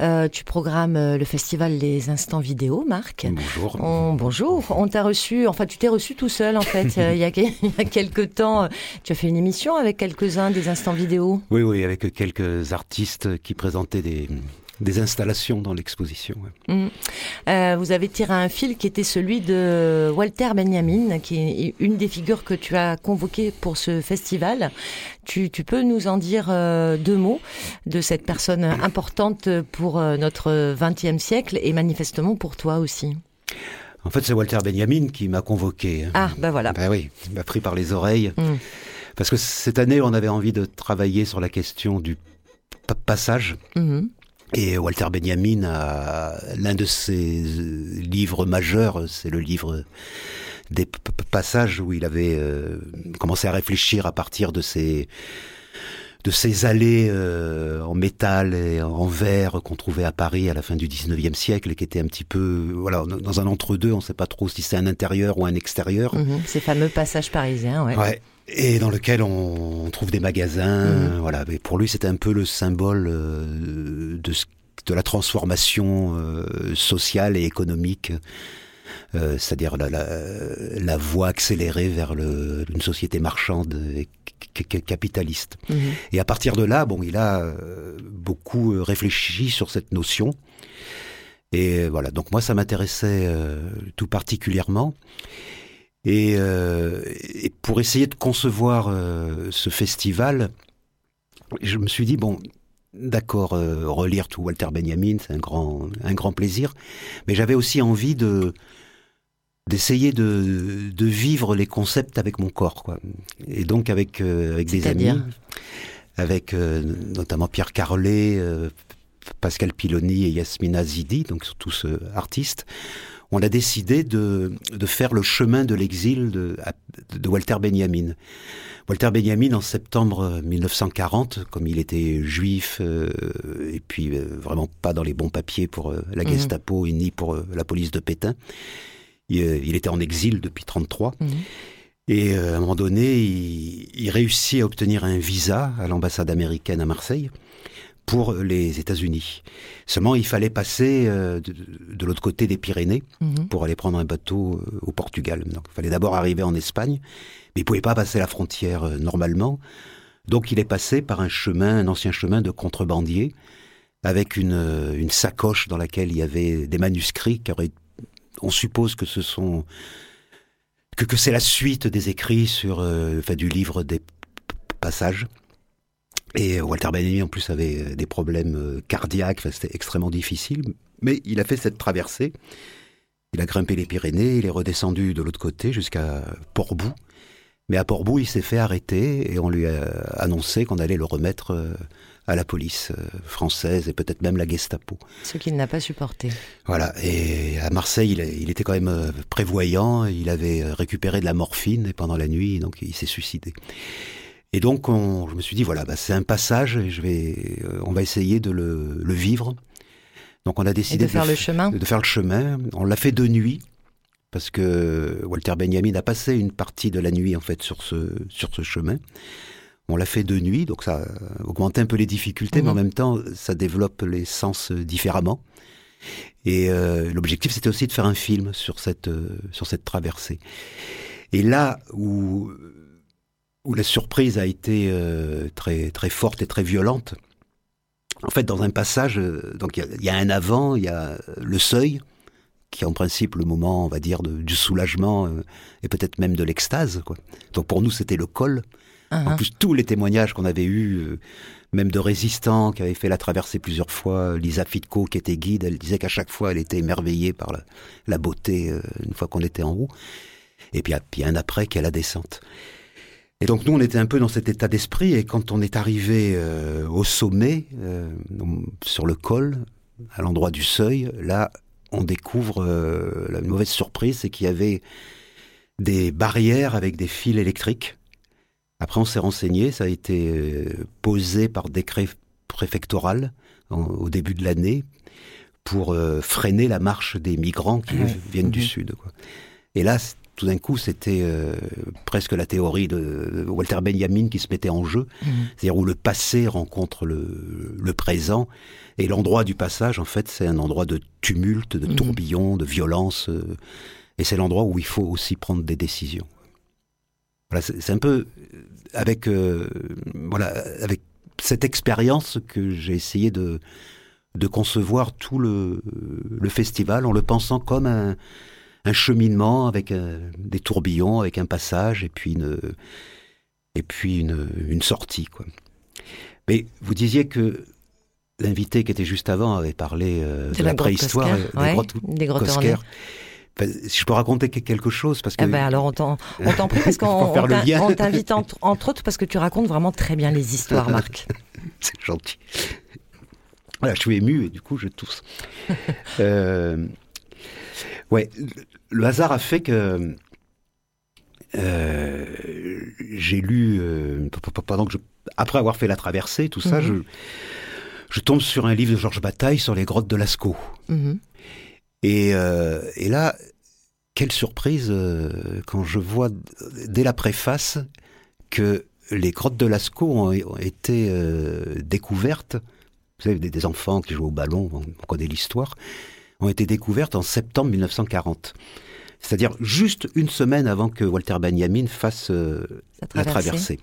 Speaker 7: Euh, tu programmes euh, le festival Les Instants Vidéo, Marc.
Speaker 8: Bonjour.
Speaker 7: bonjour. On t'a reçu, enfin tu t'es reçu tout seul en fait. il, y a, il y a quelques temps, tu as fait une émission avec quelques-uns des Instants Vidéo.
Speaker 8: Oui, oui, avec quelques artistes qui présentaient des, des installations dans l'exposition.
Speaker 7: Mm. Euh, vous avez tiré un fil qui était celui de Walter Benjamin, qui est une des figures que tu as convoquées pour ce festival. Tu, peux nous en dire euh, deux mots de cette personne importante pour euh, notre 20e siècle et manifestement pour toi aussi?
Speaker 8: En fait, c'est Walter Benjamin qui m'a convoqué.
Speaker 7: Hein. Ah, ben voilà.
Speaker 8: Ben oui, il m'a pris par les oreilles. Mm. Parce que cette année, on avait envie de travailler sur la question du passage. Mm-hmm. Et Walter Benjamin a l'un de ses euh, livres majeurs, c'est le livre des passages où il avait euh, commencé à réfléchir à partir de ces de ces allées euh, en métal et en verre qu'on trouvait à Paris à la fin du 19e siècle et qui étaient un petit peu voilà dans un entre-deux, on ne sait pas trop si c'est un intérieur ou un extérieur.
Speaker 7: Mhm, ces fameux passages parisiens, ouais.
Speaker 8: ouais et dans lequel on, trouve des magasins. Mhm. Voilà, mais pour lui, c'était un peu le symbole euh, de de la transformation euh, sociale et économique. Euh, c'est-à-dire la, la, voie accélérée vers le, une société marchande et capitaliste. Mhm. Et à partir de là, bon, il a beaucoup réfléchi sur cette notion. Et voilà, donc moi, ça m'intéressait tout particulièrement. Et, euh, et, pour essayer de concevoir euh, ce festival, je me suis dit, bon, d'accord, euh, relire tout Walter Benjamin, c'est un grand, un grand plaisir, mais j'avais aussi envie de d'essayer de, de vivre les concepts avec mon corps, quoi. Et donc avec, avec des amis, avec notamment Pierre Carlet, Pascal Piloni et Yasmina Zidi, donc tous artistes, on a décidé de, de faire le chemin de l'exil de, de, Walter Benjamin. Walter Benjamin, en septembre 1940, comme il était juif euh, et puis euh, vraiment pas dans les bons papiers pour euh, la mhm. Gestapo et ni pour la police de Pétain, il, était en exil depuis 33. Mhm. Et à un moment donné, il, il réussit à obtenir un visa à l'ambassade américaine à Marseille pour les États-Unis. Seulement, il fallait passer euh, de, l'autre côté des Pyrénées mhm. pour aller prendre un bateau euh, au Portugal. Donc, il fallait d'abord arriver en Espagne, mais il pouvait pas passer la frontière euh, normalement. Donc, il est passé par un chemin, un ancien chemin de contrebandier, avec une, une sacoche dans laquelle il y avait des manuscrits. Qui on suppose que ce sont que, que c'est la suite des écrits sur, enfin, du livre des passages. Et Walter Benjamin en plus avait euh, des problèmes euh, cardiaques, c'était extrêmement difficile. Mais il a fait cette traversée. Il a grimpé les Pyrénées, il est redescendu de l'autre côté jusqu'à Portbou. Mais à Portbou, il s'est fait arrêter et on lui a annoncé qu'on allait le remettre euh, à la police française et peut-être même la Gestapo.
Speaker 7: Ce qu'il n'a pas supporté.
Speaker 8: Voilà. Et à Marseille, il, il, était quand même prévoyant. Il avait récupéré de la morphine et pendant la nuit, donc il s'est suicidé. Et donc, on, je me suis dit, voilà, bah, c'est un passage, et je vais, euh, on va essayer de le, le, vivre. Donc, on a décidé
Speaker 7: de faire le chemin.
Speaker 8: De faire le chemin. On l'a fait de nuit, parce que Walter Benjamin a passé une partie de la nuit, en fait, sur ce, sur ce chemin. On l'a fait de nuit, donc ça augmente un peu les difficultés, mais en mhm. même temps, ça développe les sens différemment. Et euh, l'objectif, c'était aussi de faire un film sur cette, euh, sur cette traversée. Et là où où la surprise a été euh, très, très forte et très violente. En fait, dans un passage, euh, donc il y, y, a un avant, il y a le seuil, qui est en principe le moment, on va dire, de, du soulagement euh, et peut-être même de l'extase. Quoi. Donc pour nous, c'était le col. Uh -huh. En plus, tous les témoignages qu'on avait eus, euh, même de résistants qui avaient fait la traversée plusieurs fois, Lisa Fitko, qui était guide, elle disait qu'à chaque fois, elle était émerveillée par la, la beauté euh, une fois qu'on était en haut. Et puis, puis un après qui est la descente. Et donc nous, on était un peu dans cet état d'esprit, et quand on est arrivé euh, au sommet, euh, sur le col, à l'endroit du seuil, là, on découvre euh, la mauvaise surprise, c'est qu'il y avait des barrières avec des fils électriques. Après, on s'est renseigné, ça a été posé par décret préfectoral en, au début de l'année pour freiner la marche des migrants qui ouais. viennent mmh. du sud. Quoi. Et là, tout d'un coup, c'était euh, presque la théorie de Walter Benjamin qui se mettait en jeu, mmh. c'est-à-dire où le passé rencontre le, le présent, et l'endroit du passage, en fait, c'est un endroit de tumulte, de tourbillon, mmh. de violence, euh, et c'est l'endroit où il faut aussi prendre des décisions. Voilà, c'est un peu avec euh, voilà avec cette expérience que j'ai essayé de de concevoir tout le le festival en le pensant comme un un cheminement avec un, des tourbillons, avec un passage et puis une et puis une, une sortie quoi. Mais vous disiez que l'invité qui était juste avant avait parlé euh, de, de, la, la préhistoire,
Speaker 7: des, ouais, grottes, des grottes
Speaker 8: Cosquer. Si je peux raconter quelque chose parce que.
Speaker 7: Eh ben alors on t'en prie parce qu'on on t'invite entre, entre, autres parce que tu racontes vraiment très bien les histoires, Marc.
Speaker 8: C'est gentil. Voilà, je suis ému et du coup je tousse. euh, ouais, le hasard a fait que euh, j'ai lu euh, pendant que je, après avoir fait la traversée, tout ça, -hmm. je je tombe sur un livre de Georges Bataille sur les grottes de Lascaux. Et, euh, et, là, quelle surprise quand je vois dès la préface que les grottes de Lascaux ont, ont, été découvertes. Vous savez, des, des, enfants qui jouent au ballon, on, on connaît l'histoire, ont été découvertes en septembre 1940. C'est-à-dire juste une semaine avant que Walter Benjamin fasse euh, la traversée.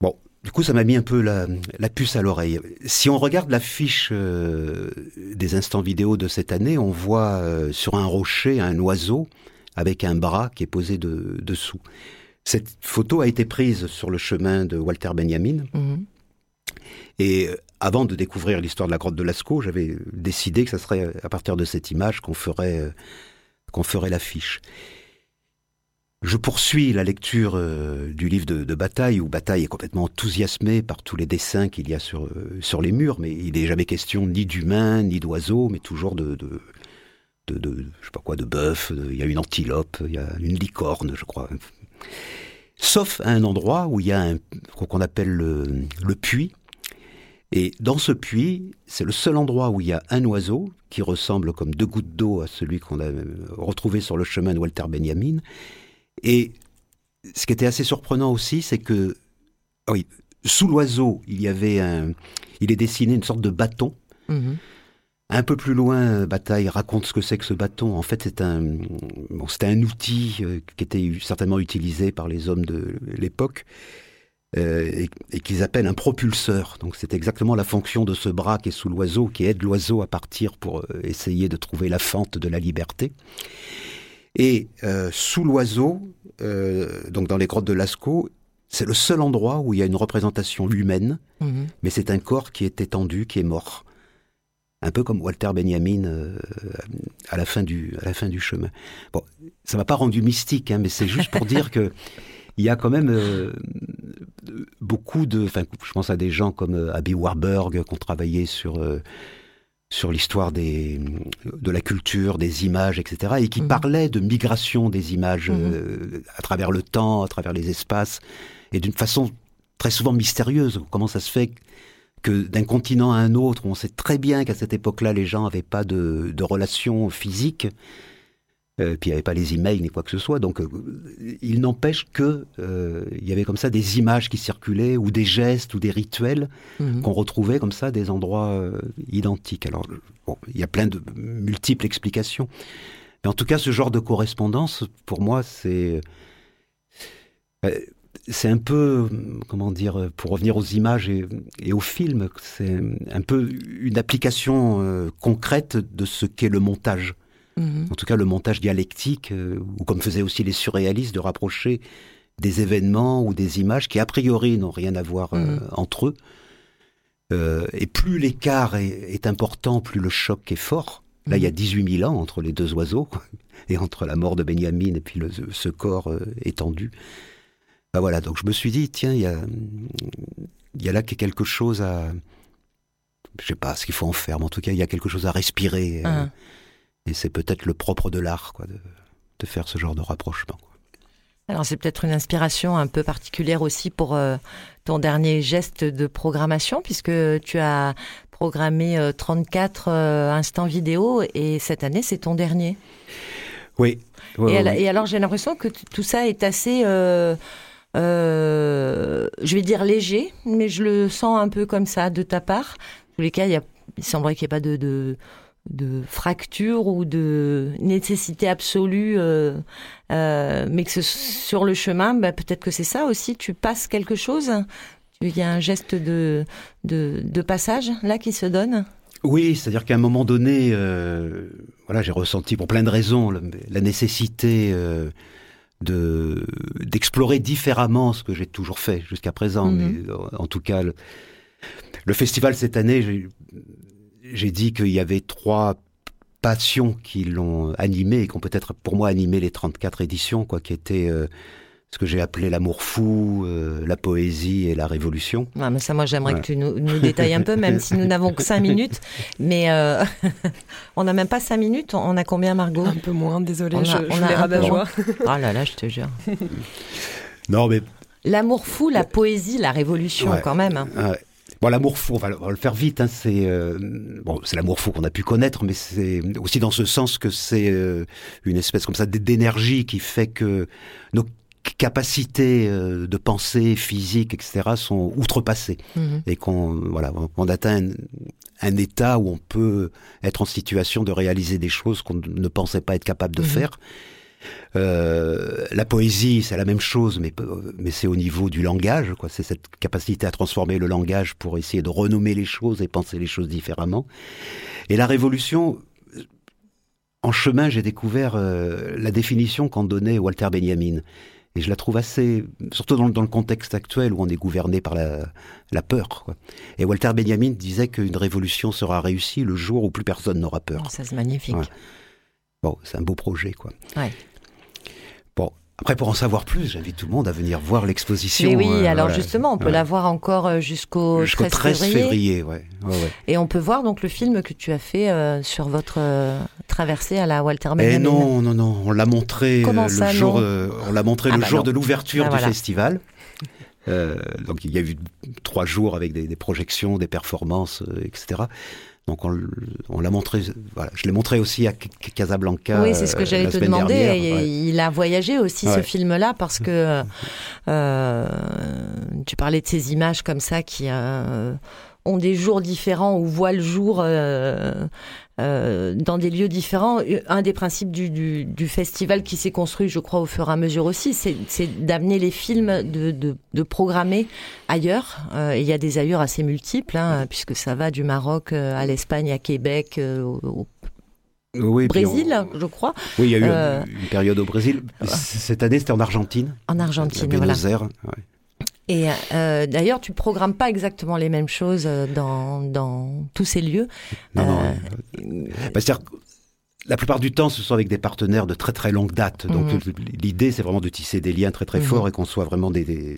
Speaker 8: Bon, du coup, ça m'a mis un peu la, la puce à l'oreille. Si on regarde la fiche euh, des instants vidéo de cette année, on voit euh, sur un rocher un oiseau avec un bras qui est posé de, dessous. Cette photo a été prise sur le chemin de Walter Benjamin. -hmm. Et avant de découvrir l'histoire de la grotte de Lascaux, j'avais décidé que ce serait à partir de cette image qu'on ferait, euh, l'affiche. Je poursuis la lecture euh, du livre de, Bataille, où Bataille est complètement enthousiasmé par tous les dessins qu'il y a sur, euh, les murs, mais il n'est jamais question ni d'humains, ni d'oiseaux, mais toujours de, de, de, pas quoi, de bœuf, il y a une antilope, il y a une licorne, je crois. Sauf à un endroit où il y a un, qu'on appelle le, le puits, et dans ce puits, c'est le seul endroit où il y a un oiseau qui ressemble comme deux gouttes d'eau à celui qu'on a retrouvé sur le chemin de Walter Benjamin, et ce qui était assez surprenant aussi, c'est que, ah oui, sous l'oiseau, il y avait un, il est dessiné une sorte de bâton. -hmm. Un peu plus loin, Bataille raconte ce que c'est que ce bâton. En fait, c'est un, bon, c'était un outil euh, qui était certainement utilisé par les hommes de l'époque. Euh, et, et qu'ils appellent un propulseur. Donc c'est exactement la fonction de ce bras qui est sous l'oiseau, qui aide l'oiseau à partir pour euh, essayer de trouver la fente de la liberté. Et euh, sous l'oiseau, euh, donc dans les grottes de Lascaux, c'est le seul endroit où il y a une représentation humaine, -hmm. mais c'est un corps qui est étendu, qui est mort. Un peu comme Walter Benjamin euh, à, la fin du, à la fin du chemin. Bon, ça m'a pas rendu mystique, hein, mais c'est juste pour dire que il y a quand même euh, beaucoup de... Enfin, je pense à des gens comme euh, Abby Warburg qui ont travaillé sur... Euh, sur l'histoire des, de la culture, des images, etc., et qui mmh. parlait de migration des images mmh. euh, à travers le temps, à travers les espaces, et d'une façon très souvent mystérieuse. Comment ça se fait que d'un continent à un autre, on sait très bien qu'à cette époque-là, les gens n'avaient pas de, de relations physiques, puis il n'y avait pas les emails ni quoi que ce soit. Donc, euh, il n'empêche que euh, il y avait comme ça des images qui circulaient ou des gestes ou des rituels mmh. qu'on retrouvait comme ça des endroits euh, identiques. Alors, bon, il y a plein de multiples explications, mais en tout cas, ce genre de correspondance, pour moi, c'est c'est un peu, comment dire, pour revenir aux images et, et au film, c'est un peu une application euh, concrète de ce qu'est le montage.
Speaker 7: Mhm.
Speaker 8: En tout cas, le montage dialectique, euh, ou comme faisaient aussi les surréalistes, de rapprocher des événements ou des images qui, a priori, n'ont rien à voir euh,
Speaker 7: Mhm.
Speaker 8: entre eux. Euh, et plus l'écart est, est important, plus le choc est fort. Là, il y a 18 000 ans entre les deux oiseaux, et entre la mort de Benjamin et puis le- ce corps étendu. Bah voilà, donc je me suis dit, tiens, il y a, il y a là quelque chose à... Je sais pas ce qu'il faut en faire, mais en tout cas, il y a quelque chose à respirer.
Speaker 7: Ah.
Speaker 8: Et c'est peut-être le propre de l'art, quoi, de, de faire ce genre de rapprochement. quoi.
Speaker 7: Alors c'est peut-être une inspiration un peu particulière aussi pour euh, ton dernier geste de programmation, puisque tu as programmé euh, 34 euh, instants vidéo et cette année c'est ton dernier.
Speaker 8: Oui. ouais,
Speaker 7: et,
Speaker 8: ouais,
Speaker 7: al-
Speaker 8: ouais.
Speaker 7: et alors j'ai l'impression que tout ça est assez, euh, je vais dire léger, mais je le sens un peu comme ça de ta part. En tous les cas, il, y a, il semblerait qu'il n'y ait pas de, de, de fracture ou de nécessité absolue, euh, euh, mais que ce- sur le chemin, bah, peut-être que c'est ça aussi, tu passes quelque chose? Il y a un geste de, de, de passage là qui se donne?
Speaker 8: Oui, c'est-à-dire qu'à un moment donné, euh, voilà, j'ai ressenti pour plein de raisons la, nécessité de d'explorer différemment ce que j'ai toujours fait jusqu'à présent.
Speaker 7: Mhm.
Speaker 8: Mais en tout cas, le, le festival cette année, j'ai- j'ai dit qu'il y avait trois passions qui l'ont animé et qui ont peut-être pour moi animé les 34 éditions, quoi, qui étaient euh, ce que j'ai appelé l'amour fou, euh, la poésie et la révolution.
Speaker 7: Ah, mais ça, moi, j'aimerais
Speaker 8: Ouais.
Speaker 7: que tu nous, nous détailles un peu, même si nous n'avons que cinq minutes. Mais euh, on n'a même pas cinq minutes. On a combien, Margot?
Speaker 1: Un peu moins, désolé,
Speaker 7: On a-
Speaker 1: je,
Speaker 7: on
Speaker 1: je
Speaker 7: a un
Speaker 1: rabat
Speaker 7: peu
Speaker 1: joie.
Speaker 7: Oh là là, je te jure.
Speaker 8: Non, mais
Speaker 7: L'amour fou, la poésie, la révolution,
Speaker 8: Ouais.
Speaker 7: quand même. hein.
Speaker 8: Bon, l'amour fou, on va, le- faire vite. Hein, c'est euh, bon, c'est l'amour fou qu'on a pu connaître, mais c'est aussi dans ce sens que c'est euh, une espèce comme ça d'énergie qui fait que nos capacités euh, de pensée, physique, etc., sont outrepassées
Speaker 7: Mhm.
Speaker 8: et qu'on voilà, on atteint un, un état où on peut être en situation de réaliser des choses qu'on ne pensait pas être capable de
Speaker 7: Mhm.
Speaker 8: faire. Euh, la poésie, c'est la même chose, mais, mais c'est au niveau du langage. quoi. C'est cette capacité à transformer le langage pour essayer de renommer les choses et penser les choses différemment. Et la révolution, en chemin, j'ai découvert euh, la définition qu'en donnait Walter Benjamin. Et je la trouve assez, surtout dans, le- dans le contexte actuel où on est gouverné par la, la peur. quoi. Et Walter Benjamin disait qu'une révolution sera réussie le jour où plus personne n'aura peur.
Speaker 7: Oh, ça, c'est magnifique.
Speaker 8: Ouais. Bon, c'est un beau projet, quoi.
Speaker 7: Ouais.
Speaker 8: Après, pour en savoir plus, j'invite tout le monde à venir voir l'exposition.
Speaker 7: Oui,
Speaker 8: euh,
Speaker 7: alors
Speaker 8: voilà.
Speaker 7: justement, on peut
Speaker 8: Ouais.
Speaker 7: la voir encore euh, jusqu'au
Speaker 8: Jusqu'au
Speaker 7: 13,
Speaker 8: 13
Speaker 7: février.
Speaker 8: février, ouais. ouais, ouais.
Speaker 7: Et on peut voir donc le film que tu as fait euh, sur votre euh, traversée à la Walter
Speaker 8: Eh
Speaker 7: Benjamin.
Speaker 8: non, non, non, on l'a montré le jour, on l'a montré
Speaker 7: Ah
Speaker 8: le
Speaker 7: bah
Speaker 8: jour
Speaker 7: non.
Speaker 8: de l'ouverture
Speaker 7: Bah
Speaker 8: du
Speaker 7: voilà.
Speaker 8: festival. Donc il y a eu trois jours avec des, des projections, des performances, etc. Donc on, on l'a montré, voilà, je l'ai montré aussi à Ca- Casablanca.
Speaker 7: Oui, c'est ce que
Speaker 8: euh,
Speaker 7: j'allais
Speaker 8: la
Speaker 7: te demander.
Speaker 8: dernière,
Speaker 7: Et
Speaker 8: ouais.
Speaker 7: Il a voyagé aussi ce film-là parce que euh, tu parlais de ces images comme ça qui euh, ont des jours différents ou voient le jour euh, euh, dans des lieux différents. Un des principes du, du, du festival qui s'est construit, je crois, au fur et à mesure aussi, c'est d'amener les films, de, de, de programmer ailleurs. Euh, et il y a des ailleurs assez multiples, hein, puisque ça va du Maroc euh, à l'Espagne, à Québec, au, au
Speaker 8: Oui, puis on-
Speaker 7: Brésil, je crois.
Speaker 8: Oui, il y a eu
Speaker 7: Euh,
Speaker 8: une période au Brésil. Cette année, c'était en Argentine.
Speaker 7: En
Speaker 8: à
Speaker 7: Argentine,
Speaker 8: Buenos
Speaker 7: voilà.
Speaker 8: Aires. ouais.
Speaker 7: Et euh, d'ailleurs, tu programmes pas exactement les mêmes choses euh, dans, dans tous ces lieux.
Speaker 8: Non, non,
Speaker 7: Euh,
Speaker 8: bah, c'est-à-dire la plupart du temps, ce sont avec des partenaires de très très longue date. Donc
Speaker 7: Mhm.
Speaker 8: l'idée, c'est vraiment de tisser des liens très très
Speaker 7: Mhm.
Speaker 8: forts et qu'on soit vraiment des, des,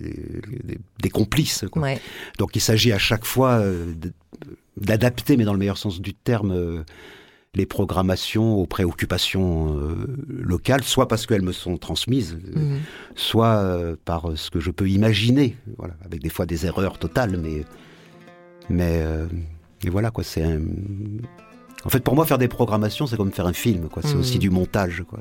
Speaker 8: des- des complices. quoi.
Speaker 7: Ouais.
Speaker 8: Donc il s'agit à chaque fois d'adapter, mais dans le meilleur sens du terme, les programmations aux préoccupations euh, locales, soit parce qu'elles me sont transmises, euh,
Speaker 7: Mhm.
Speaker 8: soit euh, par ce que je peux imaginer, voilà, avec des fois des erreurs totales, mais mais et voilà quoi, c'est un... en fait pour moi faire des programmations c'est comme faire un film quoi, c'est
Speaker 7: Mhm.
Speaker 8: aussi du montage quoi.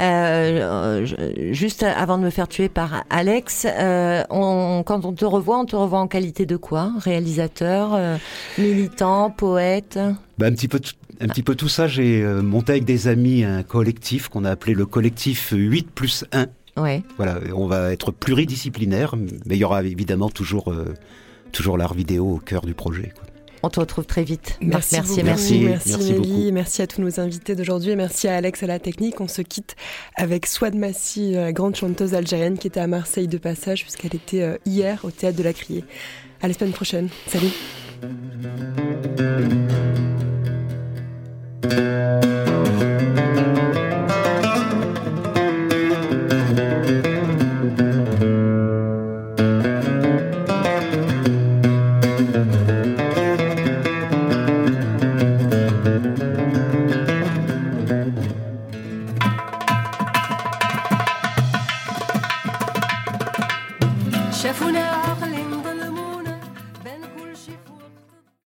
Speaker 7: Euh, juste avant de me faire tuer par Alex, euh, on, quand on te revoit, on te revoit en qualité de quoi? Réalisateur, euh, militant, poète?
Speaker 8: Bah, un petit peu un petit peu tout ça, j'ai euh, monté avec des amis un collectif qu'on a appelé le collectif 8 plus 1
Speaker 7: Ouais.
Speaker 8: Voilà, on va être pluridisciplinaire, mais il y aura évidemment toujours, euh, toujours l'art vidéo au cœur du projet. Quoi.
Speaker 7: On te retrouve très vite.
Speaker 1: Merci,
Speaker 7: merci,
Speaker 1: beaucoup.
Speaker 7: merci.
Speaker 1: Merci,
Speaker 8: Merci
Speaker 1: Nelly.
Speaker 8: beaucoup.
Speaker 1: Merci à tous nos invités d'aujourd'hui et merci à Alex à la technique. On se quitte avec Swad Massi, la grande chanteuse algérienne qui était à Marseille de passage puisqu'elle était euh, hier au théâtre de la Criée. À la semaine prochaine. Salut.
Speaker 9: thank you.